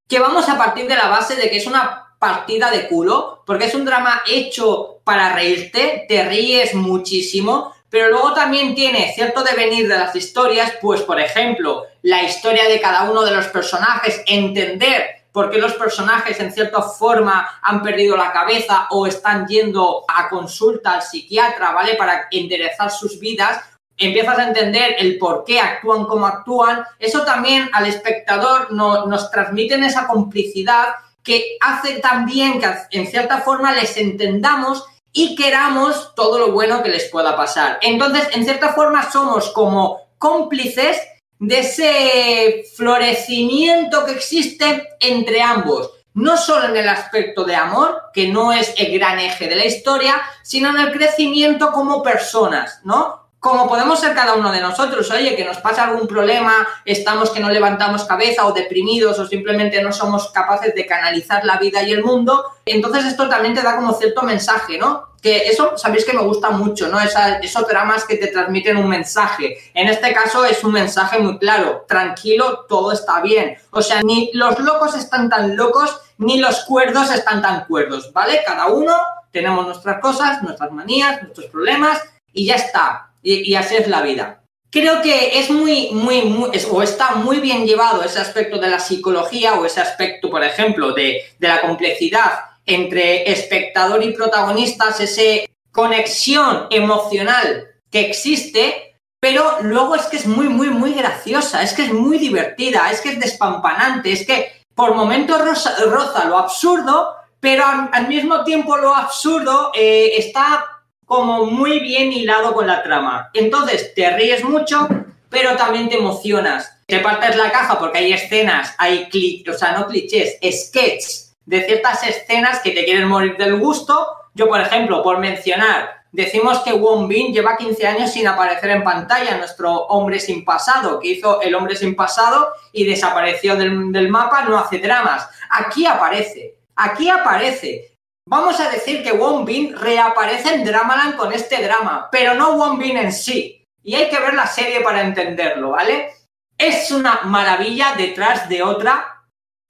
Speaker 4: que vamos a partir de la base de que es una partida de culo, porque es un drama hecho para reírte, te ríes muchísimo, pero luego también tiene cierto devenir de las historias, pues por ejemplo, la historia de cada uno de los personajes, entender por qué los personajes en cierta forma han perdido la cabeza o están yendo a consulta al psiquiatra, ¿vale? Para enderezar sus vidas, empiezas a entender el por qué actúan como actúan. Eso también al espectador nos transmite esa complicidad que hace también que en cierta forma les entendamos y queramos todo lo bueno que les pueda pasar. Entonces, en cierta forma somos como cómplices de ese florecimiento que existe entre ambos, no solo en el aspecto de amor, que no es el gran eje de la historia, sino en el crecimiento como personas, ¿no? Como podemos ser cada uno de nosotros, oye, que nos pasa algún problema, estamos que no levantamos cabeza o deprimidos o simplemente no somos capaces de canalizar la vida y el mundo, entonces esto también te da como cierto mensaje, ¿no? Que eso sabéis que me gusta mucho, ¿no? esos dramas que te transmiten un mensaje. En este caso es un mensaje muy claro, tranquilo, todo está bien. O sea, ni los locos están tan locos, ni los cuerdos estestán tan cuerdos, ¿vale? Cada uno tenemos nuestras cosas, nuestras manías, nuestros problemas y ya está y, así es la vida. Creo que es muy, muy, muy o está muy bien llevado ese aspecto de la psicología o ese aspecto, por ejemplo, de, de la complejidad entre espectador y protagonistas, esa conexión emocional que existe, pero luego es que es muy, muy, muy graciosa, es que es muy divertida, es que es despampanante, es que por momentos roza, lo absurdo, pero al, mismo tiempo lo absurdo eh, está como muy bien hilado con la trama. Entonces te ríes mucho, pero también te emocionas. Te partes la caja porque hay escenas, hay clichés, o sea, no clichés, sketches de ciertas escenas que te quieren morir del gusto. Yo, por ejemplo, por mencionar, decimos que Won Bin lleva 15 años sin aparecer en pantalla, nuestro hombre sin pasado, que hizo el hombre sin pasado y desapareció del, del mapa, no hace dramas. Aquí aparece, aquí aparece. Vamos a decir que Won Bin reaparece en Dramaland con este drama, pero no Won Bin en sí. Y hay que ver la serie para entenderlo, ¿vale? Es una maravilla detrás de otra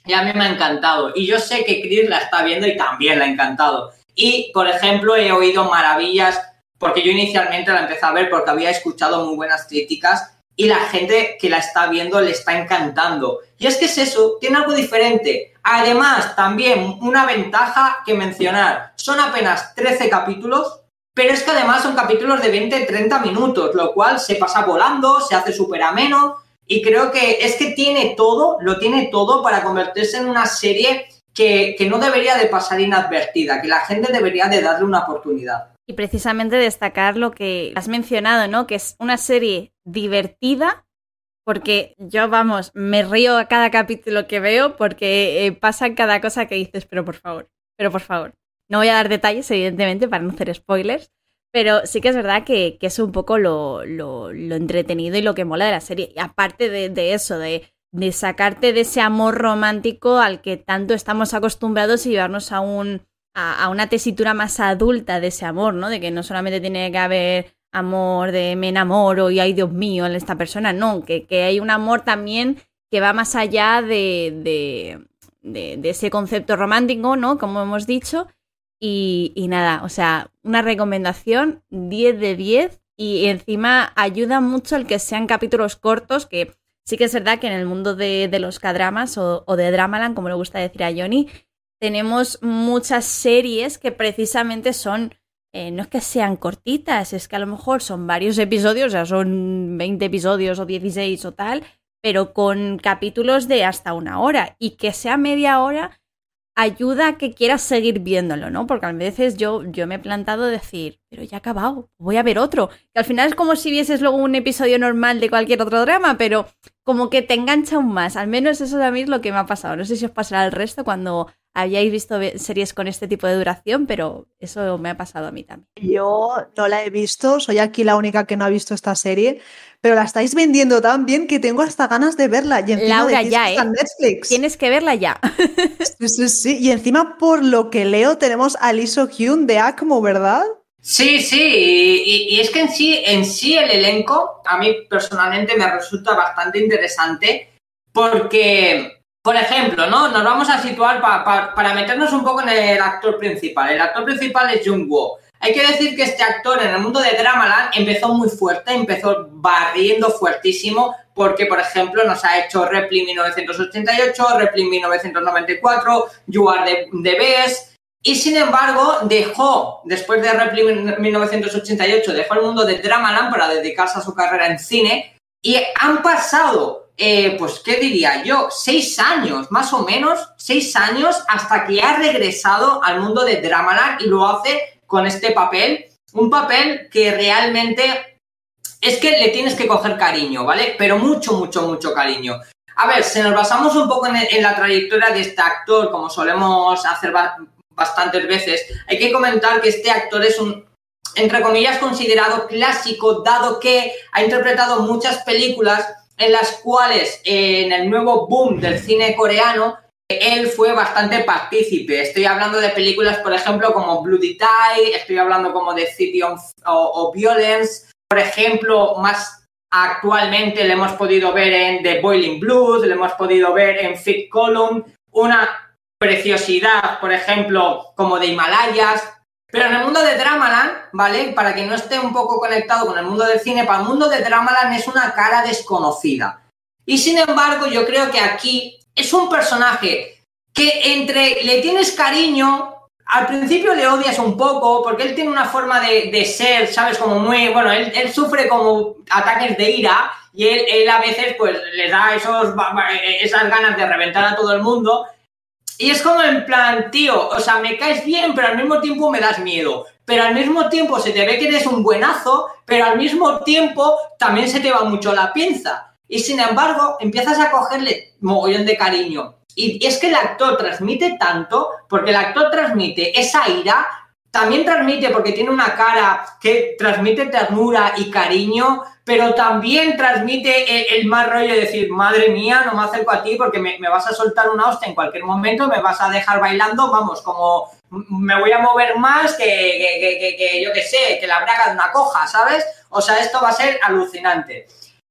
Speaker 4: y a mí me ha encantado. Y yo sé que Chris la está viendo y también la ha encantado. Y, por ejemplo, he oído maravillas, porque yo inicialmente la empecé a ver porque había escuchado muy buenas críticas y la gente que la está viendo le está encantando. Y es que es eso, tiene algo diferente. Además, también una ventaja que mencionar, son apenas 13 capítulos, pero es que además son capítulos de 20-30 minutos, lo cual se pasa volando, se hace súper ameno y creo que es que tiene todo, lo tiene todo para convertirse en una serie que, que no debería de pasar inadvertida, que la gente debería de darle una oportunidad.
Speaker 1: Y precisamente destacar lo que has mencionado, ¿no? Que es una serie divertida, porque yo, vamos, me río a cada capítulo que veo porque eh, pasa cada cosa que dices, pero por favor, pero por favor. No voy a dar detalles, evidentemente, para no hacer spoilers, pero sí que es verdad que, es un poco lo, lo, entretenido y lo que mola de la serie. Y aparte de, eso, de, de, sacarte de ese amor romántico al que tanto estamos acostumbrados y llevarnos a un a, una tesitura más adulta de ese amor, ¿no? De que no solamente tiene que haber amor de me enamoro y ay Dios mío en esta persona, no, que, hay un amor también que va más allá de, de, de, ese concepto romántico, ¿no? Como hemos dicho. Y, y, nada, o sea, una recomendación 10 de 10 y encima ayuda mucho el que sean capítulos cortos, que sí que es verdad que en el mundo de, los cadramas o, o de Dramaland, como le gusta decir a Johnny, tenemos muchas series que precisamente son, eh, no es que sean cortitas, es que a lo mejor son varios episodios, o sea, son 20 episodios o 16 o tal, pero con capítulos de hasta una hora y que sea media hora ayuda a que quieras seguir viéndolo, ¿no? Porque a veces yo, yo me he plantado decir, pero ya ha acabado, voy a ver otro. Que al final es como si vieses luego un episodio normal de cualquier otro drama, pero como que te engancha aún más. Al menos eso a mí es lo que me ha pasado. No sé si os pasará el resto cuando habíais visto series con este tipo de duración, pero eso me ha pasado a mí también.
Speaker 2: Yo no la he visto, soy aquí la única que no ha visto esta serie, pero la estáis vendiendo tan bien que tengo hasta ganas de verla. Y
Speaker 1: Laura, ya, ¿eh? Netflix. Tienes que verla ya.
Speaker 2: sí, sí, sí. Y encima, por lo que leo, tenemos a Lee Hyun de ACMO, ¿verdad?
Speaker 4: Sí, sí, y, es que en sí, en sí el elenco a mí personalmente me resulta bastante interesante porque por ejemplo, ¿no? Nos vamos a situar para meternos un poco en el actor principal. El actor principal es Jung Woo. Hay que decir que este actor en el mundo de Dramaland empezó muy fuerte, empezó barriendo fuertísimo, porque, por ejemplo, nos ha hecho Repli 1988, Repli 1994, You Are the, Best, y sin embargo dejó, después de Repli 1988, dejó el mundo de Dramaland para dedicarse a su carrera en cine, y han pasado eh, pues, ¿qué diría yo? Seis años, más o menos, seis años hasta que ha regresado al mundo de Dramaland y lo hace con este papel. Un papel que realmente es que le tienes que coger cariño, ¿vale? Pero mucho, mucho, mucho cariño. A ver, si nos basamos un poco en, la trayectoria de este actor, como solemos hacer bastantes veces, hay que comentar que este actor es un, entre comillas, considerado clásico, dado que ha interpretado muchas películas en las cuales en el nuevo boom del cine coreano él fue bastante partícipe. Estoy hablando de películas, por ejemplo, como Bloody Tie, estoy hablando como de City of, Violence, por ejemplo, más actualmente le hemos podido ver en The Boiling Blues, le hemos podido ver en Fit Column, una preciosidad, por ejemplo, como de Himalayas, pero en el mundo de Dramaland, ¿vale? Para que no esté un poco conectado con el mundo del cine, para el mundo de Dramaland es una cara desconocida. Y sin embargo, yo creo que aquí es un personaje que entre le tienes cariño, al principio le odias un poco, porque él tiene una forma de, ser, ¿sabes? Como muy, bueno, él, sufre como ataques de ira y él, él, a veces pues le da esos, esas ganas de reventar a todo el mundo y es como en plan, tío, o sea, me caes bien, pero al mismo tiempo me das miedo. Pero al mismo tiempo se te ve que eres un buenazo, pero al mismo tiempo también se te va mucho la pinza. Y sin embargo, empiezas a cogerle mogollón de cariño. Y es que el actor transmite tanto, porque el actor transmite esa ira, también transmite porque tiene una cara que transmite ternura y cariño, pero también transmite el, más rollo de decir, madre mía, no me acerco a ti porque me, vas a soltar una hostia en cualquier momento, me vas a dejar bailando, vamos, como me voy a mover más que, que, que yo qué sé, que la braga de una coja, ¿sabes? O sea, esto va a ser alucinante.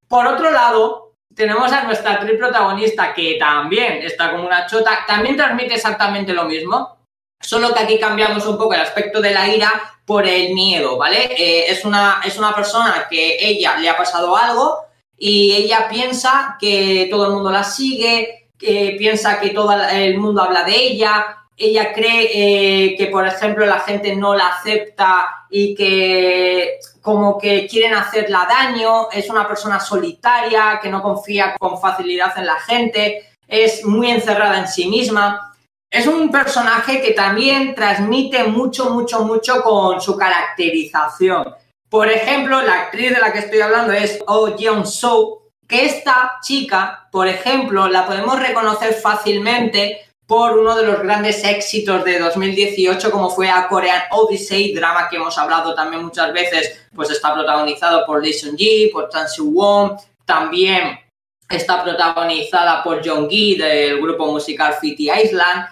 Speaker 4: Por otro lado, tenemos a nuestra actriz protagonista que también está como una chota, también transmite exactamente lo mismo, solo que aquí cambiamos un poco el aspecto de la ira por el miedo, ¿vale? Eh, es, una, es una persona que ella le ha pasado algo y ella piensa que todo el mundo la sigue, que piensa que todo el mundo habla de ella, ella cree eh, que, por ejemplo, la gente no la acepta y que como que quieren hacerla daño, es una persona solitaria, que no confía con facilidad en la gente, es muy encerrada en sí misma. Es un personaje que también transmite mucho, mucho, mucho con su caracterización. Por ejemplo, la actriz de la que estoy hablando es Oh Jeon So, que esta chica, por ejemplo, la podemos reconocer fácilmente por uno de los grandes éxitos de 2018 como fue A Korean Odyssey, drama que hemos hablado también muchas veces, pues está protagonizado por Lee Seung-ji, por Chan Soo-won, también está protagonizada por Jong-gi del grupo musical Fitty Island,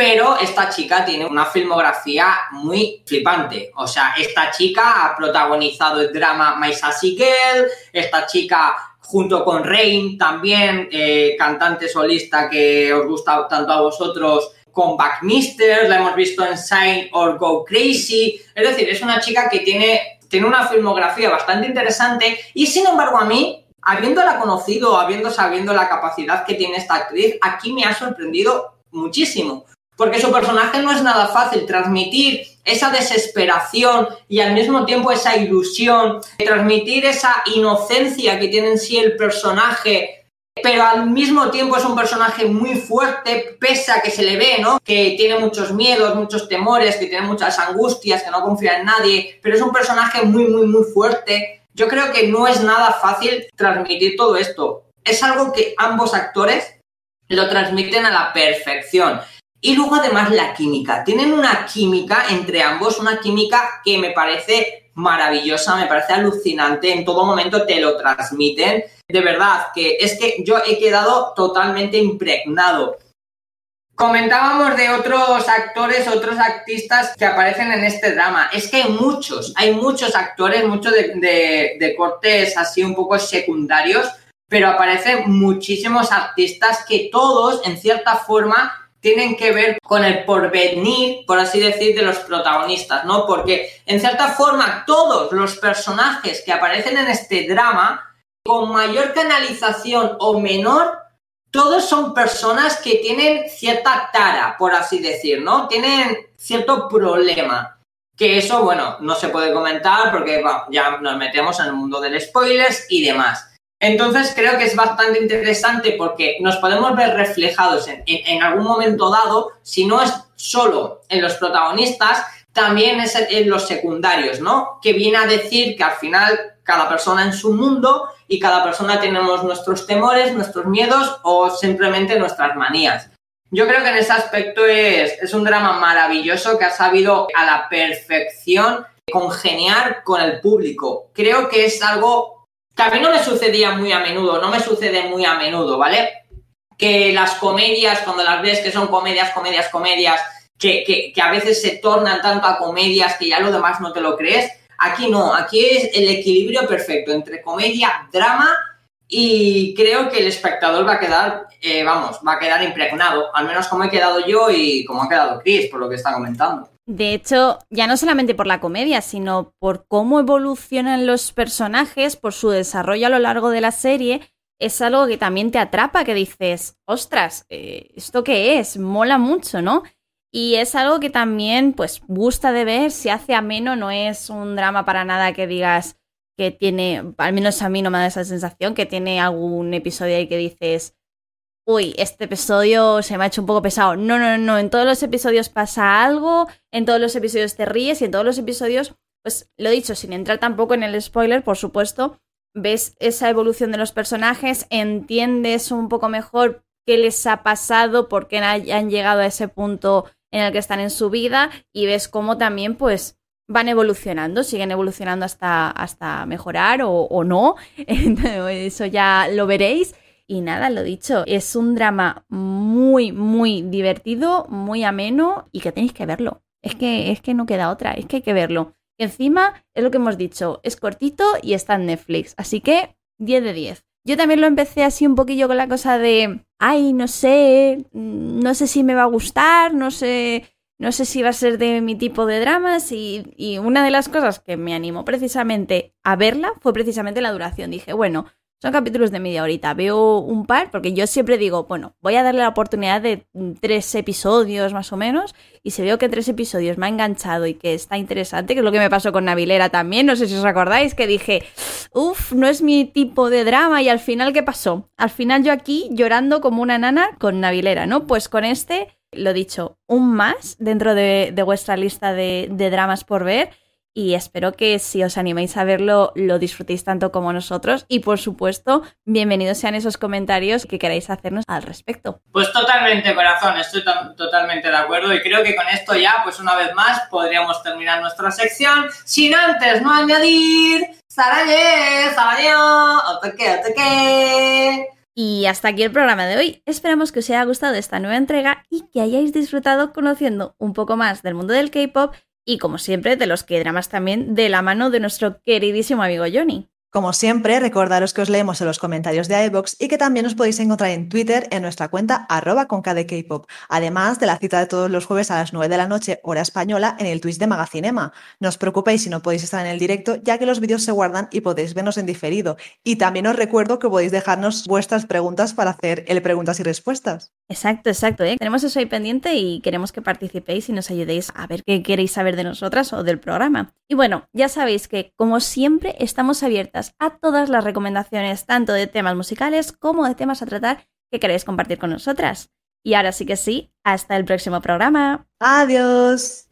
Speaker 4: pero esta chica tiene una filmografía muy flipante. O sea, esta chica ha protagonizado el drama My Sassy Girl, esta chica junto con Rain, también eh, cantante solista que os gusta tanto a vosotros, con Backmister, la hemos visto en Sign or Go Crazy. Es decir, es una chica que tiene, tiene una filmografía bastante interesante y sin embargo a mí, habiéndola conocido, habiendo sabiendo la capacidad que tiene esta actriz, aquí me ha sorprendido muchísimo porque su personaje no es nada fácil transmitir esa desesperación y al mismo tiempo esa ilusión, transmitir esa inocencia que tiene en sí el personaje, pero al mismo tiempo es un personaje muy fuerte, pese a que se le ve, ¿no? Que tiene muchos miedos, muchos temores, que tiene muchas angustias, que no confía en nadie, pero es un personaje muy, muy, muy fuerte. Yo creo que no es nada fácil transmitir todo esto. Es algo que ambos actores lo transmiten a la perfección. Y luego además la química. Tienen una química entre ambos, una química que me parece maravillosa, me parece alucinante, en todo momento te lo transmiten. De verdad, que es que yo he quedado totalmente impregnado. Comentábamos de otros actores, otros artistas que aparecen en este drama. Es que hay muchos, hay muchos actores, muchos de, de cortes así un poco secundarios, pero aparecen muchísimos artistas que todos, en cierta forma, tienen que ver con el porvenir, por así decir, de los protagonistas, ¿no? Porque en cierta forma todos los personajes que aparecen en este drama, con mayor canalización o menor, todos son personas que tienen cierta tara, por así decir, ¿no? Tienen cierto problema. Que eso, bueno, no se puede comentar porque ya nos metemos en el mundo del spoilers y demás. Entonces creo que es bastante interesante porque nos podemos ver reflejados en, algún momento dado, si no es solo en los protagonistas, también es en los secundarios, ¿no? Que viene a decir que al final cada persona en su mundo y cada persona tenemos nuestros temores, nuestros miedos o simplemente nuestras manías. Yo creo que en ese aspecto es, un drama maravilloso que ha sabido a la perfección congeniar con el público. Creo que es algo que a mí no me sucedía muy a menudo, no me sucede muy a menudo, ¿vale? Que las comedias, cuando las ves que son comedias, comedias, comedias, que, a veces se tornan tanto a comedias que ya lo demás no te lo crees, aquí no, aquí es el equilibrio perfecto entre comedia, drama y creo que el espectador va a quedar, eh, vamos, va a quedar impregnado, al menos como he quedado yo y como ha quedado Chris, por lo que está comentando.
Speaker 1: De hecho, ya no solamente por la comedia, sino por cómo evolucionan los personajes, por su desarrollo a lo largo de la serie, es algo que también te atrapa, que dices, ostras, eh, ¿esto qué es? Mola mucho, ¿no? Y es algo que también, pues, gusta de ver, se hace ameno, no es un drama para nada que digas que tiene, al menos a mí no me da esa sensación, que tiene algún episodio ahí que dices, uy, este episodio se me ha hecho un poco pesado. No, no, no, en todos los episodios pasa algo, en todos los episodios te ríes y en todos los episodios, pues lo dicho, sin entrar tampoco en el spoiler, por supuesto, ves esa evolución de los personajes, entiendes un poco mejor qué les ha pasado, por qué han llegado a ese punto en el que están en su vida y ves cómo también pues van evolucionando, siguen evolucionando hasta, hasta mejorar o, o no, eso ya lo veréis. Y nada, lo dicho, es un drama muy, muy divertido, muy ameno y que tenéis que verlo. Es que, es que no queda otra, es que hay que verlo. encima, es lo que hemos dicho, es cortito y está en Netflix. Así que 10 de 10. Yo también lo empecé así un poquillo con la cosa de, ay, no sé, no sé si me va a gustar, no sé, no sé si va a ser de mi tipo de dramas y, y una de las cosas que me animó precisamente a verla fue precisamente la duración. Dije, bueno, Son capítulos de media horita. Veo un par, porque yo siempre digo, bueno, voy a darle la oportunidad de tres episodios más o menos. Y si veo que tres episodios me ha enganchado y que está interesante, que es lo que me pasó con Navilera también, no sé si os acordáis, que dije, uff, no es mi tipo de drama. Y al final, ¿qué pasó? Al final yo aquí llorando como una nana con Navilera, ¿no? Pues con este, lo dicho, un más dentro de, vuestra lista de, de dramas por ver y espero que si os animáis a verlo lo disfrutéis tanto como nosotros y por supuesto bienvenidos sean esos comentarios que queráis hacernos al respecto.
Speaker 4: Pues totalmente corazón, estoy totalmente de acuerdo y creo que con esto ya pues una vez más podríamos terminar nuestra sección sin antes no añadir Saraye, Saraye, otoque, otoque.
Speaker 1: Y hasta aquí el programa de hoy. Esperamos que os haya gustado esta nueva entrega y que hayáis disfrutado conociendo un poco más del mundo del K-pop y como siempre de los que dramas también de la mano de nuestro queridísimo amigo Johnny.
Speaker 2: Como siempre, recordaros que os leemos en los comentarios de iVoox y que también os podéis encontrar en Twitter en nuestra cuenta arroba con K-pop, además de la cita de todos los jueves a las 9 de la noche, hora española, en el Twitch de Magacinema. No os preocupéis si no podéis estar en el directo, ya que los vídeos se guardan y podéis vernos en diferido. Y también os recuerdo que podéis dejarnos vuestras preguntas para hacer el preguntas y respuestas.
Speaker 1: Exacto, exacto. ¿eh? Tenemos eso ahí pendiente y queremos que participéis y nos ayudéis a ver qué queréis saber de nosotras o del programa. Y bueno, ya sabéis que como siempre estamos a todas las recomendaciones, tanto de temas musicales como de temas a tratar que queréis compartir con nosotras. Y ahora sí que sí, hasta el próximo programa.
Speaker 2: Adiós.